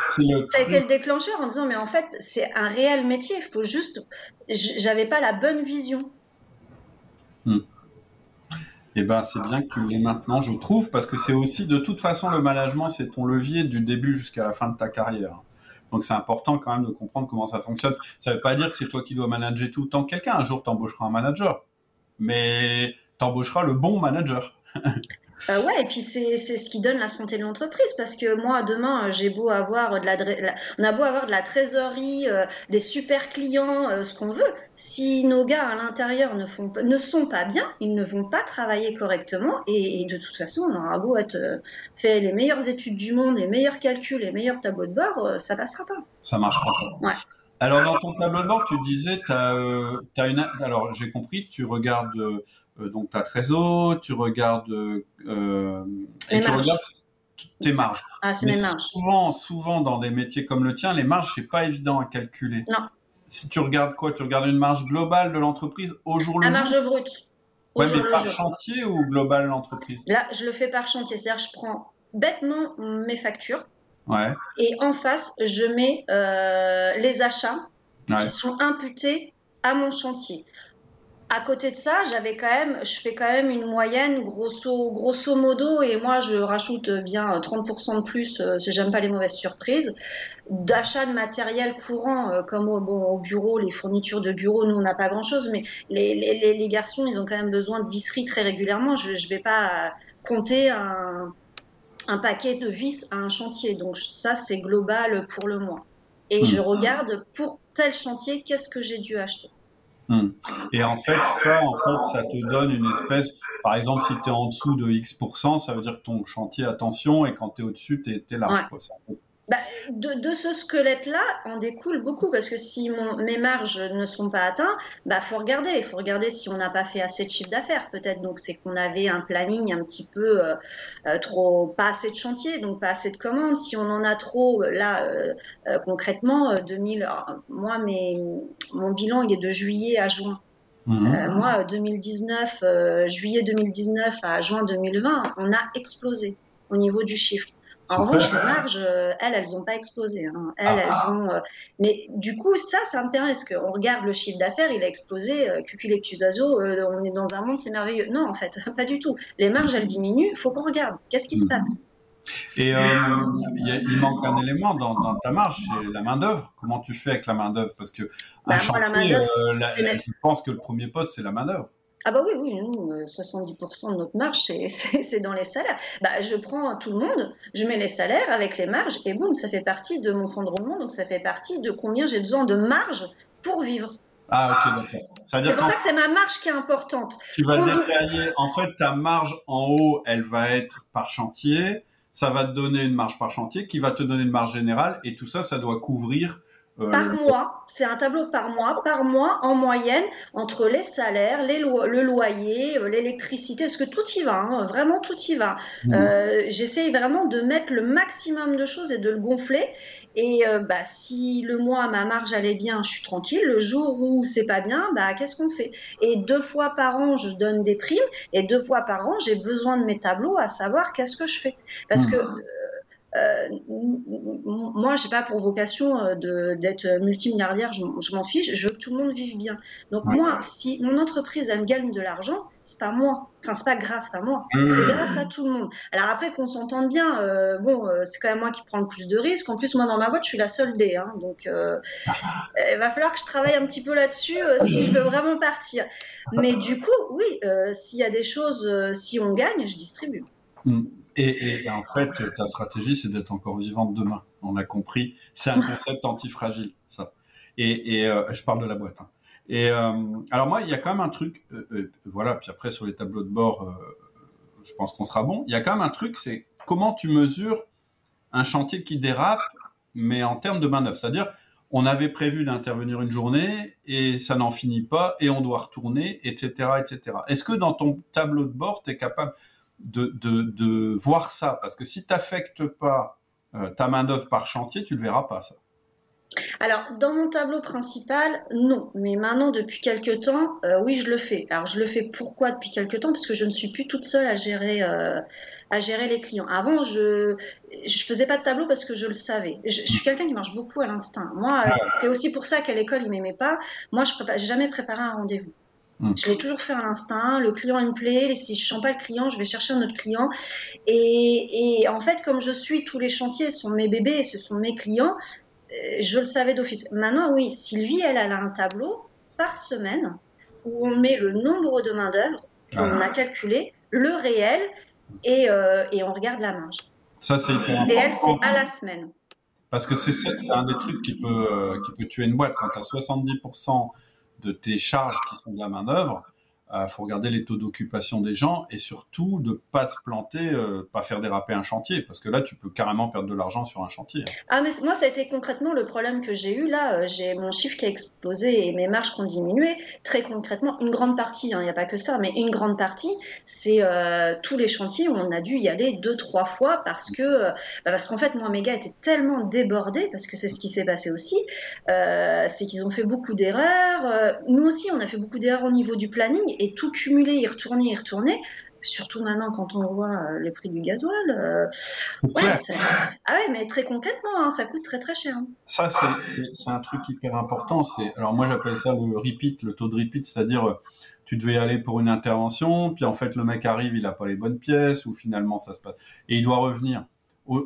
Speaker 2: Ça a été le déclencheur en disant, mais en fait, c'est un réel métier. Il faut juste. J'avais pas la bonne vision.
Speaker 1: Hmm. Eh ben, c'est bien que tu l'aies maintenant, je trouve, parce que c'est aussi, de toute façon, le management, c'est ton levier du début jusqu'à la fin de ta carrière. Donc c'est important quand même de comprendre comment ça fonctionne. Ça ne veut pas dire que c'est toi qui dois manager tout le temps quelqu'un. Un jour, tu embaucheras un manager, mais tu embaucheras le bon manager.
Speaker 2: Euh, ouais, et puis c'est ce qui donne la santé de l'entreprise parce que moi, demain, j'ai beau avoir de la, on a beau avoir de la trésorerie, euh, des super clients, euh, ce qu'on veut. Si nos gars à l'intérieur ne, font, ne sont pas bien, ils ne vont pas travailler correctement et, de toute façon, on aura beau être fait les meilleures études du monde, les meilleurs calculs, les meilleurs tableaux de bord, ça passera pas.
Speaker 1: Ça marchera pas. Ouais. Alors dans ton tableau de bord, tu disais, tu as, as, une. Alors j'ai compris, tu regardes euh, donc ta trésor, tu regardes euh, et tu regardes tes marges.
Speaker 2: Ah, c'est mes marges.
Speaker 1: Souvent, souvent dans des métiers comme le tien, les marges c'est pas évident à calculer.
Speaker 2: Non.
Speaker 1: Si tu regardes quoi, tu regardes une marge globale de l'entreprise au jour le
Speaker 2: jour? La marge brute.
Speaker 1: Ouais, mais par chantier ou global l'entreprise?
Speaker 2: Là, je le fais par chantier, c'est-à-dire je prends bêtement mes factures.
Speaker 1: Ouais.
Speaker 2: Et en face, je mets euh, les achats qui sont imputés à mon chantier à côté de ça, j'avais quand même, je fais quand même une moyenne grosso, grosso modo, et moi je rajoute bien 30% de plus euh, si j'aime pas les mauvaises surprises, d'achat de matériel courant, euh, comme au, bon, au bureau, les fournitures de bureau, nous on n'a pas grand chose, mais les, les, les, garçons ils ont quand même besoin de visserie très régulièrement. Je ne vais pas compter un, un paquet de vis à un chantier, donc ça c'est global pour le mois. Et je hmm. regarde pour tel chantier, qu'est-ce que j'ai dû acheter.
Speaker 1: Hmm. Et en fait, ça, en fait, ça te donne une espèce, par exemple, si tu es en dessous de X%, ça veut dire que ton chantier a tension et quand tu es au-dessus, tu es, large.
Speaker 2: Bah, de, ce squelette-là, on découle beaucoup parce que si mes marges ne sont pas atteintes, bah faut regarder. Il faut regarder si on n'a pas fait assez de chiffre d'affaires. Peut-être donc c'est qu'on avait un planning un petit peu euh, euh, trop, pas assez de chantier, donc pas assez de commandes. Si on en a trop, là euh, concrètement, 2000. moi, mes, mon bilan il est de juillet à juin. Mmh. moi, 2019, juillet 2019 à juin 2020, on a explosé au niveau du chiffre. En revanche, les marges, euh, elles, elles n'ont pas explosé. Hein. Elles, elles ah. ont. Euh, mais du coup, ça, ça me permet, parce qu'on regarde le chiffre d'affaires, il a explosé, euh, cuculectus azo, on est dans un monde, c'est merveilleux. Non, en fait, pas du tout. Les marges, elles diminuent, il faut qu'on regarde. Qu'est-ce qui se mhm. passe?
Speaker 1: Et il manque un élément dans, ta marge, c'est la main d'œuvre. Comment tu fais avec la main d'œuvre Parce que bah, chantier, je pense que le premier poste c'est la main d'œuvre.
Speaker 2: Ah bah oui, oui, nous, 70% de notre marge, c'est dans les salaires. Bah, je prends tout le monde, je mets les salaires avec les marges, et boum, ça fait partie de mon fonds de roulement, donc ça fait partie de combien j'ai besoin de marge pour vivre.
Speaker 1: Ah ok, d'accord.
Speaker 2: C'est pour ça que c'est ma marge qui est importante.
Speaker 1: Tu vas détailler, en fait, ta marge en haut, elle va être par chantier, ça va te donner une marge par chantier, qui va te donner une marge générale, et tout ça, ça doit couvrir
Speaker 2: euh, par mois, c'est un tableau par mois, par mois en moyenne, entre les salaires, les le loyer, euh, l'électricité, parce que tout y va, hein, vraiment tout y va. Mmh. Euh, J'essaye vraiment de mettre le maximum de choses et de le gonfler. Et euh, bah, si le mois, ma marge allait bien, je suis tranquille. Le jour où c'est pas bien, bah, qu'est-ce qu'on fait? Et deux fois par an, je donne des primes. Et deux fois par an, j'ai besoin de mes tableaux à savoir qu'est-ce que je fais. Parce mmh. que euh, moi, j'ai pas pour vocation euh, d'être multimilliardaire, je, m'en fiche, je veux que tout le monde vive bien. Donc moi, si mon entreprise elle me gagne de l'argent, c'est pas moi, enfin c'est pas grâce à moi, mmh. c'est grâce à tout le monde. Alors après qu'on s'entende bien, euh, bon, c'est quand même moi qui prends le plus de risques. En plus, moi dans ma boîte, je suis la seule D, hein, donc il va falloir que je travaille un petit peu là-dessus si je veux vraiment partir. Mais du coup, oui, s'il y a des choses, si on gagne, je distribue.
Speaker 1: Mmh. Et, en fait, ta stratégie, c'est d'être encore vivante demain. On a compris. C'est un concept antifragile, ça. Et, euh, je parle de la boîte. Hein. Et euh, alors moi, il y a quand même un truc. Euh, voilà. Puis après, sur les tableaux de bord, je pense qu'on sera bon. Il y a quand même un truc, c'est comment tu mesures un chantier qui dérape, mais en termes de main d'œuvre. C'est-à-dire, on avait prévu d'intervenir une journée et ça n'en finit pas et on doit retourner, etc., etc. Est-ce que dans ton tableau de bord, tu es capable de, de, voir ça. Parce que si tu n'affectes pas euh, ta main-d'œuvre par chantier, tu ne le verras pas, ça.
Speaker 2: alors, dans mon tableau principal, non. Mais maintenant, depuis quelques temps, euh, oui, je le fais. Alors, je le fais pourquoi depuis quelques temps? Parce que je ne suis plus toute seule à gérer, euh, à gérer les clients. Avant, je je faisais pas de tableau parce que je le savais. Je, suis quelqu'un qui marche beaucoup à l'instinct. Moi, ah. c'était aussi pour ça qu'à l'école, ils m'aimaient pas. Moi, je n'ai jamais préparé un rendez-vous. Hmm. Je l'ai toujours fait à l'instinct. Le client, il me plaît. Si je sens pas le client, je vais chercher un autre client. Et, et, en fait, comme je suis tous les chantiers, ce sont mes bébés, ce sont mes clients, euh, je le savais d'office. Maintenant, oui, Sylvie, elle, elle a un tableau par semaine où on met le nombre de main-d'œuvre qu'on a calculé, le réel, et, euh, et, on regarde la marge.
Speaker 1: Ça, c'est hyper important.
Speaker 2: Et elle, c'est à la semaine.
Speaker 1: Parce que c'est un des trucs qui peut, euh, qui peut tuer une boîte. Quand tu as 70% de tes charges qui sont de la main-d'œuvre, il euh, faut regarder les taux d'occupation des gens et surtout de pas se planter, euh, pas faire déraper un chantier, parce que là, tu peux carrément perdre de l'argent sur un chantier.
Speaker 2: Ah, mais moi, ça a été concrètement le problème que j'ai eu là. Euh, j'ai mon chiffre qui a explosé et mes marges qui ont diminué. Très concrètement, une grande partie, hein, il n'y a pas que ça, mais une grande partie, c'est tous les chantiers où on a dû y aller deux, trois fois parce que, bah, parce qu'en fait, moi, mes gars étaient tellement débordés, parce que c'est ce qui s'est passé aussi, c'est qu'ils ont fait beaucoup d'erreurs. nous aussi, on a fait beaucoup d'erreurs au niveau du planning et tout cumuler, y retourner, y retourner, surtout maintenant quand on voit euh, les prix du gasoil. Euh, ah ouais, mais très concrètement, hein, ça coûte très très cher. Hein.
Speaker 1: Ça, c'est un truc hyper important. Alors moi, j'appelle ça le repeat, le taux de repeat, c'est-à-dire euh, tu devais aller pour une intervention, puis en fait le mec arrive, il n'a pas les bonnes pièces, ou finalement ça se passe, et il doit revenir.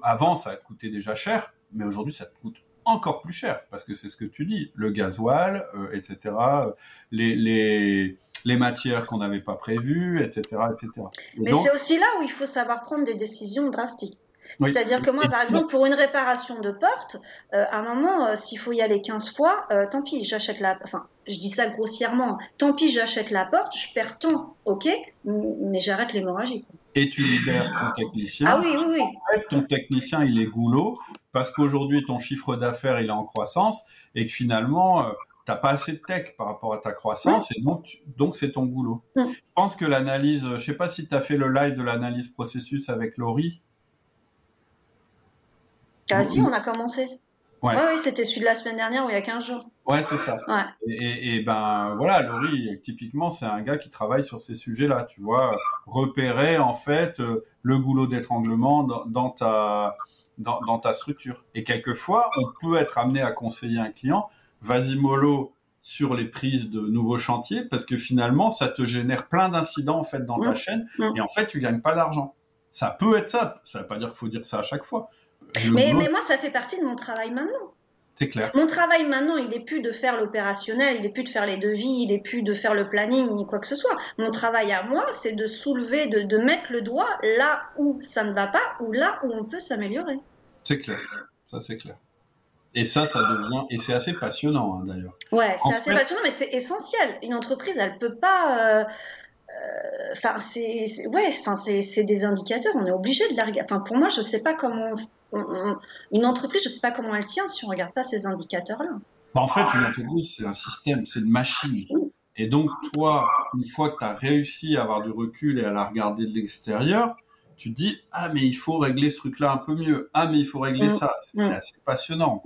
Speaker 1: Avant, ça coûtait déjà cher, mais aujourd'hui, ça coûte encore plus cher, parce que c'est ce que tu dis, le gasoil, etc., les, les les matières qu'on n'avait pas prévues, etc. etc.
Speaker 2: Mais c'est aussi là où il faut savoir prendre des décisions drastiques. C'est-à-dire que moi, par exemple, pour une réparation de porte, euh, à un moment, euh, s'il faut y aller 15 fois, euh, tant pis, j'achète la... Enfin, je dis ça grossièrement, tant pis, j'achète la porte, je perds temps, ok, mais j'arrête l'hémorragie.
Speaker 1: Et tu libères ton technicien.
Speaker 2: Ah oui, oui, oui.
Speaker 1: En fait, ton technicien, il est goulot, parce qu'aujourd'hui, ton chiffre d'affaires, il est en croissance, et que finalement t'as pas assez de tech par rapport à ta croissance et donc donc c'est ton boulot. Je pense que l'analyse, je sais pas si tu as fait le live de l'analyse processus avec Laurie.
Speaker 2: Ah si, on a commencé. Ouais. oui, c'était celui de la semaine dernière ou il y a 15 jours.
Speaker 1: Ouais, c'est ça.
Speaker 2: Ouais.
Speaker 1: Et, ben voilà, Laurie, typiquement, c'est un gars qui travaille sur ces sujets-là, tu vois, repérer en fait euh, le goulot d'étranglement dans, ta dans, dans, ta structure. Et quelquefois, on peut être amené à conseiller un client vas-y mollo sur les prises de nouveaux chantiers parce que finalement ça te génère plein d'incidents en fait dans ta mmh. chaîne mmh. et en fait tu gagnes pas d'argent. Ça peut être ça, ça veut pas dire qu'il faut dire ça à chaque fois.
Speaker 2: Mais, mais, moi ça fait partie de mon travail maintenant.
Speaker 1: C'est clair.
Speaker 2: Mon travail maintenant, il n'est plus de faire l'opérationnel, il n'est plus de faire les devis, il n'est plus de faire le planning ni quoi que ce soit. Mon travail à moi, c'est de soulever, de, de mettre le doigt là où ça ne va pas ou là où on peut s'améliorer.
Speaker 1: C'est clair, ça c'est clair. Et ça, ça devient et c'est assez passionnant hein, d'ailleurs.
Speaker 2: Ouais, c'est assez passionnant, mais c'est essentiel. Une entreprise, elle peut pas. Euh, euh, enfin, c'est ouais, enfin c'est des indicateurs. On est obligé de la regarder. Enfin, pour moi, je sais pas comment une entreprise, je sais pas comment elle tient si on regarde pas ces indicateurs-là.
Speaker 1: Bah, en fait, une entreprise, c'est un système, c'est une machine. Et donc, toi, une fois que tu as réussi à avoir du recul et à la regarder de l'extérieur, tu te dis ah mais il faut régler ce truc-là un peu mieux, ah mais il faut régler mm. ça. C'est mm. assez passionnant.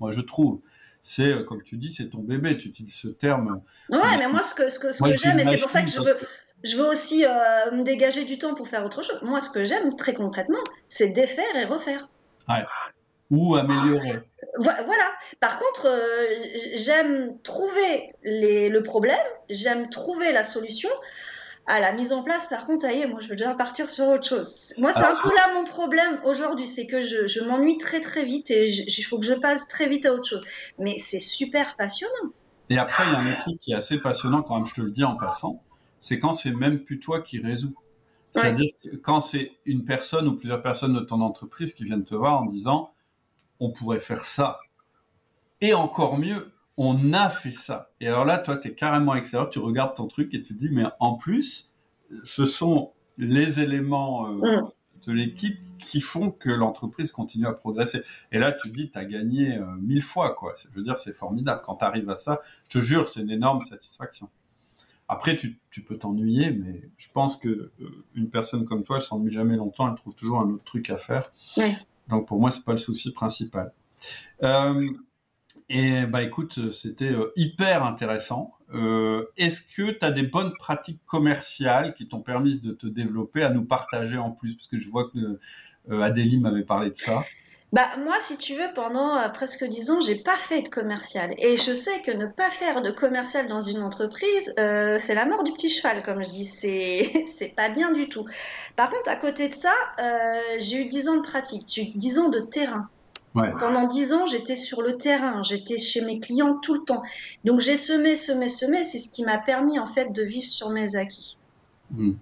Speaker 1: Moi je trouve. C'est euh, comme tu dis, c'est ton bébé. Tu utilises ce terme.
Speaker 2: Ouais, mais moi ce que ce que, ce que j'aime, et c'est pour ça que je veux. Je veux aussi euh, me dégager du temps pour faire autre chose. Moi, ce que j'aime très concrètement, c'est défaire et refaire.
Speaker 1: Ouais. Ou améliorer.
Speaker 2: Voilà. Par contre, euh, j'aime trouver les, le problème, j'aime trouver la solution à la mise en place, par contre, aïe, moi, je veux déjà partir sur autre chose. Moi, c'est un peu là mon problème aujourd'hui, c'est que je, m'ennuie très très vite et il faut que je passe très vite à autre chose. Mais c'est super passionnant.
Speaker 1: Et après, il y a un autre truc qui est assez passionnant, quand même, je te le dis en passant, c'est quand c'est même plus toi qui résous. C'est-à-dire quand c'est une personne ou plusieurs personnes de ton entreprise qui viennent te voir en disant, on pourrait faire ça. Et encore mieux, on a fait ça. Et alors là, toi, tu es carrément à l'extérieur, tu regardes ton truc et tu te dis, mais en plus, ce sont les éléments euh, mm. de l'équipe qui font que l'entreprise continue à progresser. Et là, tu te dis, tu as gagné euh, mille fois, quoi. Je veux dire, c'est formidable. Quand tu arrives à ça, je te jure, c'est une énorme satisfaction. Après, tu, peux t'ennuyer, mais je pense que euh, une personne comme toi, elle s'ennuie jamais longtemps, elle trouve toujours un autre truc à faire. Donc pour moi, c'est pas le souci principal. Et bah écoute, c'était euh, hyper intéressant. Euh, Est-ce que tu as des bonnes pratiques commerciales qui t'ont permis de te développer à nous partager en plus? Parce que je vois que euh, Adélie m'avait parlé de ça.
Speaker 2: Bah, moi, si tu veux, pendant presque dix ans, j'ai pas fait de commercial. Et je sais que ne pas faire de commercial dans une entreprise, c'est la mort du petit cheval, comme je dis. C'est, pas bien du tout. Par contre, à côté de ça, j'ai eu dix ans de pratique, j'ai eu dix ans de terrain.
Speaker 1: Ouais.
Speaker 2: Pendant dix ans, j'étais sur le terrain, j'étais chez mes clients tout le temps. Donc j'ai semé, semé, semé. C'est ce qui m'a permis en fait de vivre sur mes acquis.
Speaker 1: Mm.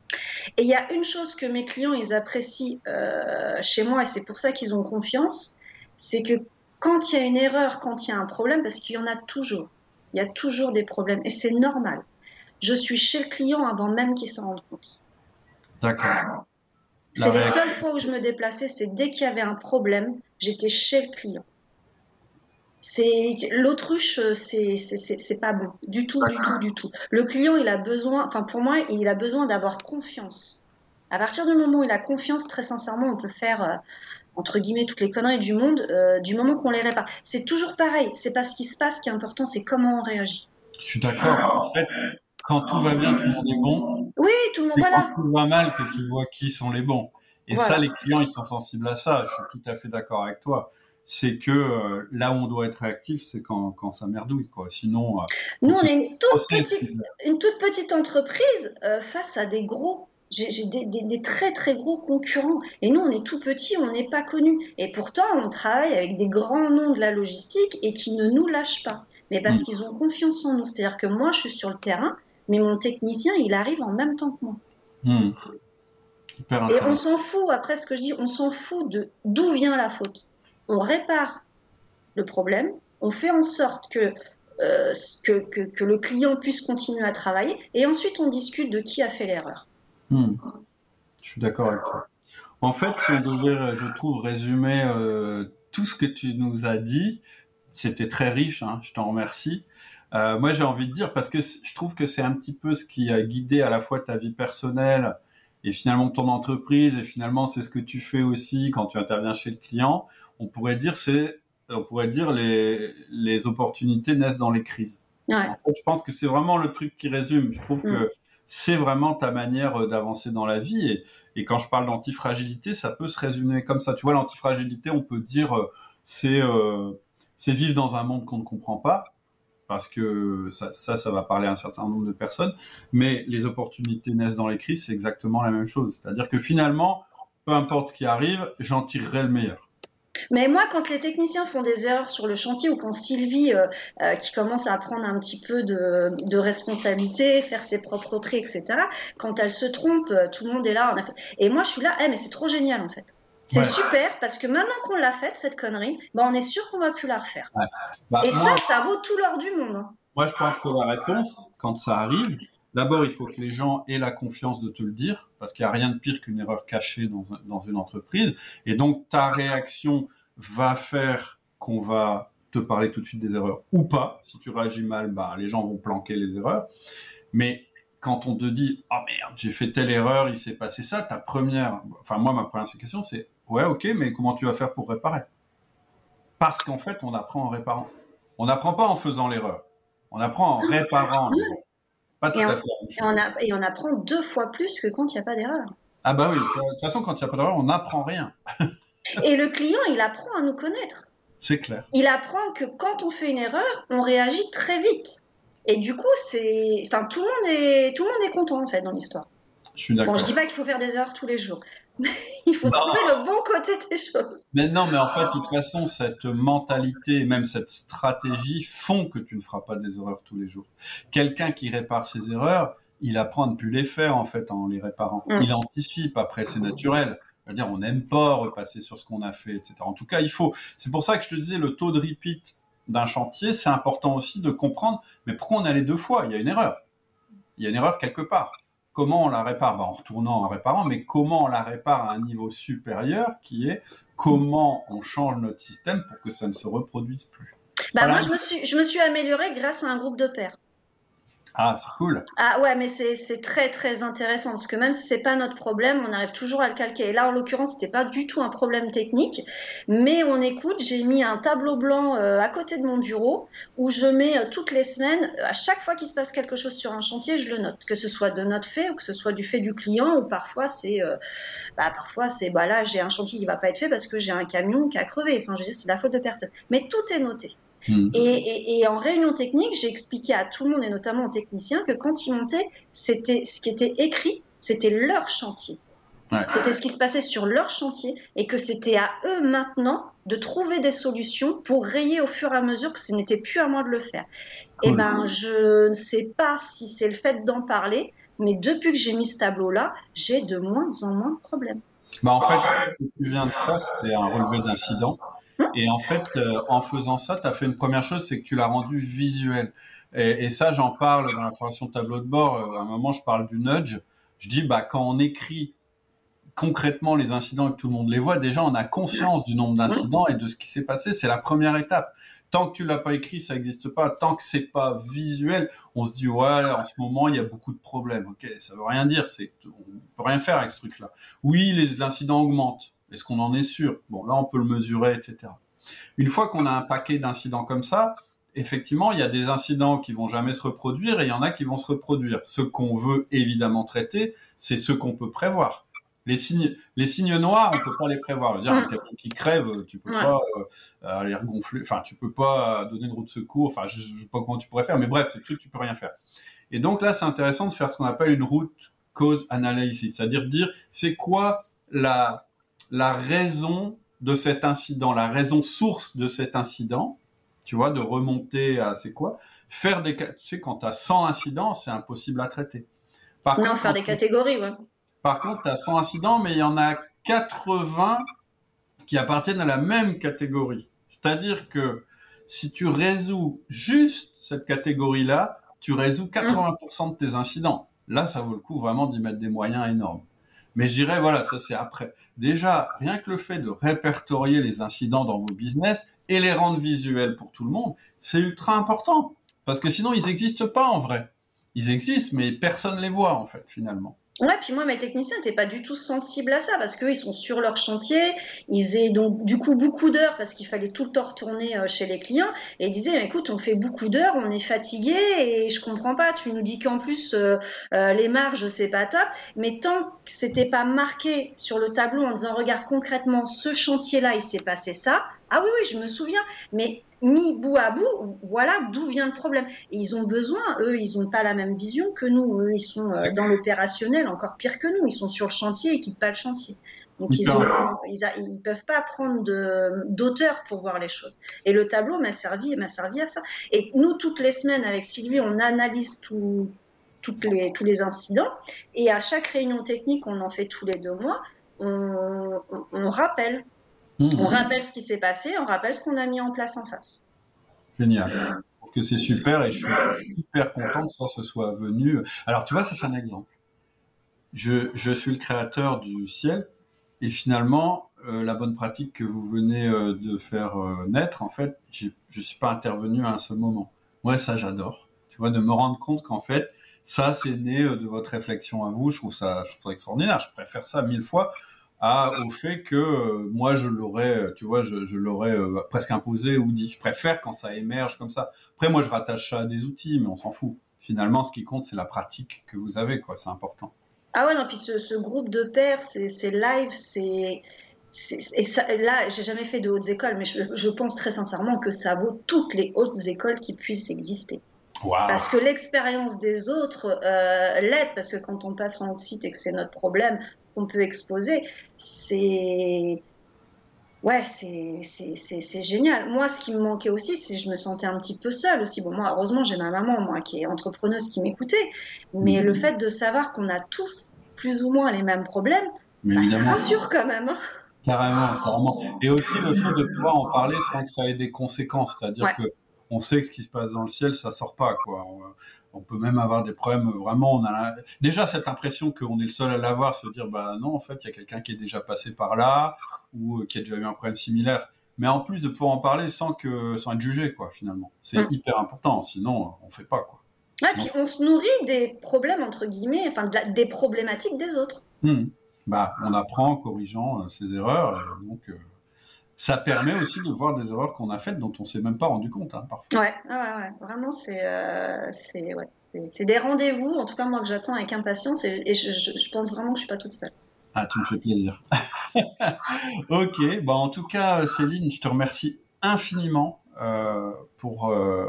Speaker 2: Et il y a une chose que mes clients ils apprécient euh, chez moi et c'est pour ça qu'ils ont confiance, c'est que quand il y a une erreur, quand il y a un problème, parce qu'il y en a toujours, il y a toujours des problèmes et c'est normal. Je suis chez le client avant même qu'il s'en rende compte.
Speaker 1: D'accord.
Speaker 2: C'est les seules fois où je me déplaçais, c'est dès qu'il y avait un problème, j'étais chez le client. C'est l'autruche, c'est c'est- c'est c'est pas bon du tout, du tout, du tout. Le client, il a besoin, enfin pour moi, il a besoin d'avoir confiance. À partir du moment où il a confiance, très sincèrement, on peut faire euh, entre guillemets toutes les conneries du monde, euh, du moment qu'on les répare. C'est toujours pareil. C'est pas ce qui se passe qui est important, c'est comment on réagit.
Speaker 1: Je suis d'accord. En fait, quand tout va bien, tout le monde est bon.
Speaker 2: Oui, tout le monde,
Speaker 1: C'est
Speaker 2: voilà.
Speaker 1: quand tout va mal que tu vois qui sont les bons. Et
Speaker 2: Voilà.
Speaker 1: ça, les clients, ils sont sensibles à ça. Je suis tout à fait d'accord avec toi. C'est que euh, là où on doit être réactif, c'est quand, quand ça merdouille, quoi. Sinon, euh,
Speaker 2: Nous, on est une toute
Speaker 1: process,
Speaker 2: petite une toute petite entreprise euh, face à des gros. J'ai des, des- des très très gros concurrents. Et nous, on est tout petit, on n'est pas connus. Et pourtant, on travaille avec des grands noms de la logistique et qui ne nous lâchent pas. Mais parce
Speaker 1: Mm.
Speaker 2: qu'ils ont confiance en nous. C'est-à-dire que moi, je suis sur le terrain, mais mon technicien, il arrive en même temps que moi.
Speaker 1: hmm, hyper
Speaker 2: Et on s'en fout, après ce que je dis, on s'en fout de d'où vient la faute. On répare le problème, on fait en sorte que, euh, que, que, que le client puisse continuer à travailler, et ensuite on discute de qui a fait l'erreur.
Speaker 1: Hmm. Je suis d'accord avec toi. En fait, si on devait, je trouve, résumer euh, tout ce que tu nous as dit, c'était très riche, hein, je t'en remercie. Euh, moi, j'ai envie de dire, parce que je trouve que c'est un petit peu ce qui a guidé à la fois ta vie personnelle et finalement ton entreprise, et finalement c'est ce que tu fais aussi quand tu interviens chez le client. On pourrait dire, c'est, on pourrait dire les, les opportunités naissent dans les crises.
Speaker 2: Ouais.
Speaker 1: En fait, je pense que c'est vraiment le truc qui résume. Je trouve
Speaker 2: Mm.
Speaker 1: que c'est vraiment ta manière euh, d'avancer dans la vie. Et, et quand je parle d'antifragilité, ça peut se résumer comme ça. Tu vois, l'antifragilité, on peut dire, euh, c'est euh, c'est vivre dans un monde qu'on ne comprend pas, parce que ça, ça, va parler à un certain nombre de personnes. Mais les opportunités naissent dans les crises, c'est exactement la même chose. C'est-à-dire que finalement, peu importe ce qui arrive, j'en tirerai le meilleur.
Speaker 2: Mais moi, quand les techniciens font des erreurs sur le chantier ou quand Sylvie, euh, euh, qui commence à prendre un petit peu de, responsabilité, faire ses propres prix, etc., quand elle se trompe, euh, tout le monde est là. Et moi, je suis là, eh, mais c'est trop génial en fait. C'est
Speaker 1: Ouais.
Speaker 2: super parce que maintenant qu'on l'a faite, cette connerie, ben, on est sûr qu'on va plus la refaire.
Speaker 1: Bah,
Speaker 2: Et
Speaker 1: moi,
Speaker 2: ça, ça vaut tout l'or du monde. hein.
Speaker 1: Moi, je pense que la réponse, quand ça arrive, d'abord, il faut que les gens aient la confiance de te le dire, parce qu'il n'y a rien de pire qu'une erreur cachée dans, un- dans une entreprise. Et donc, ta réaction va faire qu'on va te parler tout de suite des erreurs ou pas. Si tu réagis mal, bah, les gens vont planquer les erreurs. Mais quand on te dit, oh merde, j'ai fait telle erreur, il s'est passé ça, ta première, enfin, moi, ma première question, c'est, ouais, ok, mais comment tu vas faire pour réparer? Parce qu'en fait, on apprend en réparant. On n'apprend pas en faisant l'erreur. On apprend en réparant. l'erreur. Pas tout
Speaker 2: Et
Speaker 1: à
Speaker 2: on-
Speaker 1: fait.
Speaker 2: Et on, a- et on apprend deux fois plus que quand il n'y a pas d'erreur.
Speaker 1: Ah bah oui, de toute façon, quand il n'y a pas d'erreur, on n'apprend rien.
Speaker 2: Et le client, il apprend à nous connaître.
Speaker 1: C'est clair.
Speaker 2: il apprend que quand on fait une erreur, on réagit très vite. Et du coup, c'est, enfin, tout le monde est, tout le monde est content en fait dans l'histoire.
Speaker 1: Je suis d'accord.
Speaker 2: Bon, je dis pas qu'il faut faire des erreurs tous les jours, il faut
Speaker 1: Non.
Speaker 2: trouver le bon côté des choses.
Speaker 1: Mais non, mais en fait, de toute façon, cette mentalité, et même cette stratégie font que tu ne feras pas des erreurs tous les jours. Quelqu'un qui répare ses erreurs, il apprend à ne plus les faire, en fait, en les réparant.
Speaker 2: Mm.
Speaker 1: Il anticipe, après, c'est naturel. C'est-à-dire, on n'aime pas repasser sur ce qu'on a fait, etc. En tout cas, il faut. C'est pour ça que je te disais, le taux de repeat d'un chantier, c'est important aussi de comprendre, mais pourquoi on allait deux fois? Il y a une erreur. Il y a une erreur quelque part. Comment on la répare? Bah, En retournant, en réparant, mais comment on la répare à un niveau supérieur qui est comment on change notre système pour que ça ne se reproduise plus?
Speaker 2: Bah, moi, je me suis, je me suis améliorée grâce à un groupe de pairs.
Speaker 1: Ah, c'est cool.
Speaker 2: Ah ouais, mais c'est très très intéressant parce que même si c'est pas notre problème, on arrive toujours à le calquer. Et là, en l'occurrence, c'était pas du tout un problème technique, mais on écoute. J'ai mis un tableau blanc euh, à côté de mon bureau où je mets euh, toutes les semaines, euh, à chaque fois qu'il se passe quelque chose sur un chantier, je le note, que ce soit de notre fait ou que ce soit du fait du client ou parfois c'est, bah parfois c'est, bah là j'ai un chantier qui va pas être fait parce que j'ai un camion qui a crevé. Enfin, je dis c'est la faute de personne. Mais tout est noté. Hmm. Et, en réunion technique, j'ai expliqué à tout le monde et notamment aux techniciens que quand ils montaient, c'était ce qui était écrit, c'était leur chantier. C'était ce qui se passait sur leur chantier et que c'était à eux maintenant de trouver des solutions pour rayer au fur et à mesure que ce n'était plus à moi de le faire. Et eh ben, je ne sais pas si c'est le fait d'en parler, mais depuis que j'ai mis ce tableau-là, j'ai de moins en moins de problèmes.
Speaker 1: Bah en fait, ce que tu viens de faire, c'est un relevé d'incident. Et en fait, euh, en faisant ça, tu as fait une première chose, c'est que tu l'as rendu visuel. Et, ça, j'en parle dans la formation tableau de bord. Euh, à un moment, je parle du nudge. Je dis, bah, quand on écrit concrètement les incidents et que tout le monde les voit, déjà, on a conscience du nombre d'incidents et de ce qui s'est passé. C'est la première étape. Tant que tu l'as pas écrit, ça n'existe pas. Tant que c'est pas visuel, on se dit ouais, en ce moment il y a beaucoup de problèmes. Ok, ça veut rien dire. C'est on peut rien faire avec ce truc-là. Oui, l'incident augmente. Est-ce qu'on en est sûr? Bon, là, on peut le mesurer, etc. Une fois qu'on a un paquet d'incidents comme ça, effectivement, il y a des incidents qui vont jamais se reproduire et il y en a qui vont se reproduire. Ce qu'on veut évidemment traiter, c'est ce qu'on peut prévoir. Les signes, les signes noirs, on peut pas les prévoir. Dire mm. quelqu'un qui crève, tu peux pas euh, aller regonfler, enfin, tu peux pas donner une route de secours. Enfin, je, ne sais pas comment tu pourrais faire, mais bref, c'est truc, tu peux rien faire. Et donc là, c'est intéressant de faire ce qu'on appelle une route cause analysis, c'est-à-dire dire c'est quoi la la raison de cet incident, la raison source de cet incident, tu vois, de remonter à c'est quoi Faire des, tu sais, quand tu as 100 incidents, c'est impossible à traiter.
Speaker 2: Par non, faire des catégories, ouais.
Speaker 1: Par contre, tu as 100 incidents, mais il y en a 80 qui appartiennent à la même catégorie. C'est-à-dire que si tu résous juste cette catégorie-là, tu résous 80% de tes incidents. Là, ça vaut le coup vraiment d'y mettre des moyens énormes. Mais je dirais, voilà, ça c'est après. Déjà, rien que le fait de répertorier les incidents dans vos business et les rendre visuels pour tout le monde, c'est ultra important. Parce que sinon, ils n'existent pas en vrai. Ils existent, mais personne ne les voit en fait, finalement.
Speaker 2: Ouais, puis moi, mes techniciens n'étaient pas du tout sensibles à ça parce qu'eux, ils sont sur leur chantier. Ils faisaient donc du coup beaucoup d'heures parce qu'il fallait tout le temps retourner euh, chez les clients. Et ils disaient, écoute, on fait beaucoup d'heures, on est fatigué et je comprends pas. Tu nous dis qu'en plus, euh, euh, les marges, c'est pas top. Mais tant que c'était pas marqué sur le tableau en disant, regarde concrètement, ce chantier-là, il s'est passé ça. Ah oui, oui, je me souviens. Mais mis bout à bout, voilà d'où vient le problème. Et ils ont besoin, eux, ils n'ont pas la même vision que nous. Eux, ils sont euh, dans l'opérationnel encore pire que nous. Ils sont sur le chantier et quittent pas le chantier. Donc ils, ne peuvent pas prendre d'auteur pour voir les choses. Et le tableau m'a servi, m'a servi à ça. Et nous, toutes les semaines avec Sylvie, on analyse toutes les, tous les incidents. Et à chaque réunion technique, on en fait tous les deux mois, on rappelle Mhm. On rappelle ce qui s'est passé, on rappelle ce qu'on a mis en place en face.
Speaker 1: Génial. Je trouve que c'est super et je suis hyper content que ça se soit venu. Alors, tu vois, ça c'est un exemple. Je, suis le créateur du ciel et finalement, euh, la bonne pratique que vous venez euh, de faire euh, naître, en fait, je ne suis pas intervenu à un seul moment. Moi, ça, j'adore. Tu vois, de me rendre compte qu'en fait, ça, c'est né de votre réflexion à vous. Je trouve ça, je trouve ça extraordinaire. Je préfère ça mille fois au fait que euh, moi je l'aurais, euh, tu vois, je, l'aurais euh, presque imposé ou dit. Je préfère quand ça émerge comme ça. Après, moi je rattache ça à des outils, mais on s'en fout. Finalement, ce qui compte, c'est la pratique que vous avez, quoi. C'est important.
Speaker 2: Ah ouais, non, puis ce, groupe de pairs, c'est live, c'est. Et ça, là, j'ai jamais fait de hautes écoles, mais je, pense très sincèrement que ça vaut toutes les hautes écoles qui puissent exister. Parce que l'expérience des autres euh, l'aide, parce que quand on passe en site et que c'est notre problème, qu'on peut exposer, c'est ouais, c'est génial. Moi, ce qui me manquait aussi, c'est que je me sentais un petit peu seule aussi. Bon, moi, heureusement, j'ai ma maman, moi, qui est entrepreneuse, qui m'écoutait. Mais le fait de savoir qu'on a tous plus ou moins les mêmes problèmes, bah, ça rassure quand même. Hein.
Speaker 1: Carrément, carrément. Et aussi le fait de pouvoir en parler sans que ça ait des conséquences. C'est-à-dire que on sait que ce qui se passe dans le ciel, ça sort pas, quoi on peut même avoir des problèmes vraiment on a déjà cette impression qu'on est le seul à l'avoir se dire bah non en fait il y a quelqu'un qui est déjà passé par là ou euh, qui a déjà eu un problème similaire mais en plus de pouvoir en parler sans que sans être jugé quoi finalement c'est mm. hyper important sinon on fait pas quoi
Speaker 2: puis on se nourrit des problèmes, entre guillemets, enfin des problématiques des autres.
Speaker 1: Hmm. Bah, on apprend en corrigeant ses erreurs. donc, ça permet aussi de voir des erreurs qu'on a faites dont on ne s'est même pas rendu compte hein, parfois.
Speaker 2: Ouais, ouais, ouais. vraiment, c'est euh, des rendez-vous, en tout cas moi que j'attends avec impatience et, je, pense vraiment que je suis pas toute seule.
Speaker 1: Ah, tu me fais plaisir. ok, bon, en tout cas, Céline, je te remercie infiniment euh, pour, euh,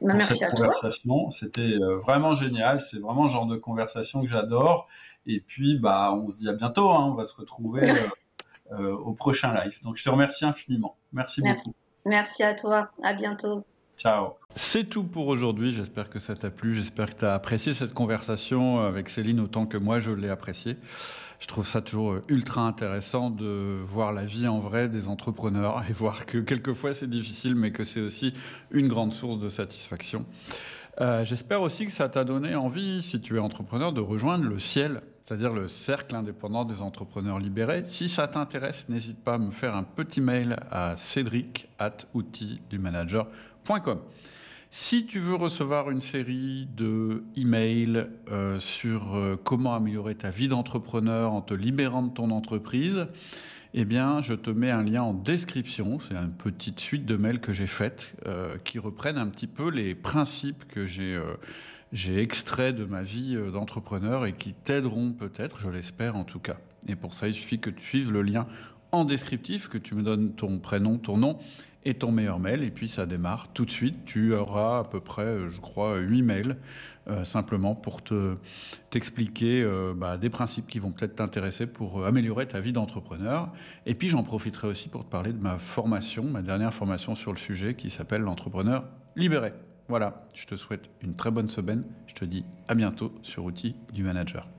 Speaker 2: bah, pour cette
Speaker 1: conversation. C'était euh, vraiment génial. C'est vraiment le genre de conversation que j'adore. Et puis, bah, on se dit à bientôt. Hein. On va se retrouver. Euh, au prochain live. Donc je te remercie infiniment. Merci, beaucoup.
Speaker 2: Merci à toi. À bientôt.
Speaker 1: Ciao. C'est tout pour aujourd'hui. J'espère que ça t'a plu. J'espère que tu as apprécié cette conversation avec Céline autant que moi je l'ai appréciée. Je trouve ça toujours ultra intéressant de voir la vie en vrai des entrepreneurs et voir que quelquefois c'est difficile, mais que c'est aussi une grande source de satisfaction. Euh, j'espère aussi que ça t'a donné envie, si tu es entrepreneur, de rejoindre le ciel c'est-à-dire le cercle indépendant des entrepreneurs libérés. Si ça t'intéresse, n'hésite pas à me faire un petit mail à cédric at Si tu veux recevoir une série de emails euh, sur euh, comment améliorer ta vie d'entrepreneur en te libérant de ton entreprise, eh bien, je te mets un lien en description. C'est une petite suite de mails que j'ai faites euh, qui reprennent un petit peu les principes que j'ai j'ai extrait de ma vie euh, d'entrepreneur et qui t'aideront peut-être, je l'espère en tout cas. Et pour ça, il suffit que tu suives le lien en descriptif, que tu me donnes ton prénom, ton nom et ton meilleur mail, et puis ça démarre tout de suite. Tu auras à peu près, euh, je crois, 8 mails, euh, simplement pour te, t'expliquer bah, des principes qui vont peut-être t'intéresser pour améliorer ta vie d'entrepreneur. Et puis j'en profiterai aussi pour te parler de ma formation, ma dernière formation sur le sujet qui s'appelle l'entrepreneur libéré. Voilà, je te souhaite une très bonne semaine. Je te dis à bientôt sur Outils du Manager.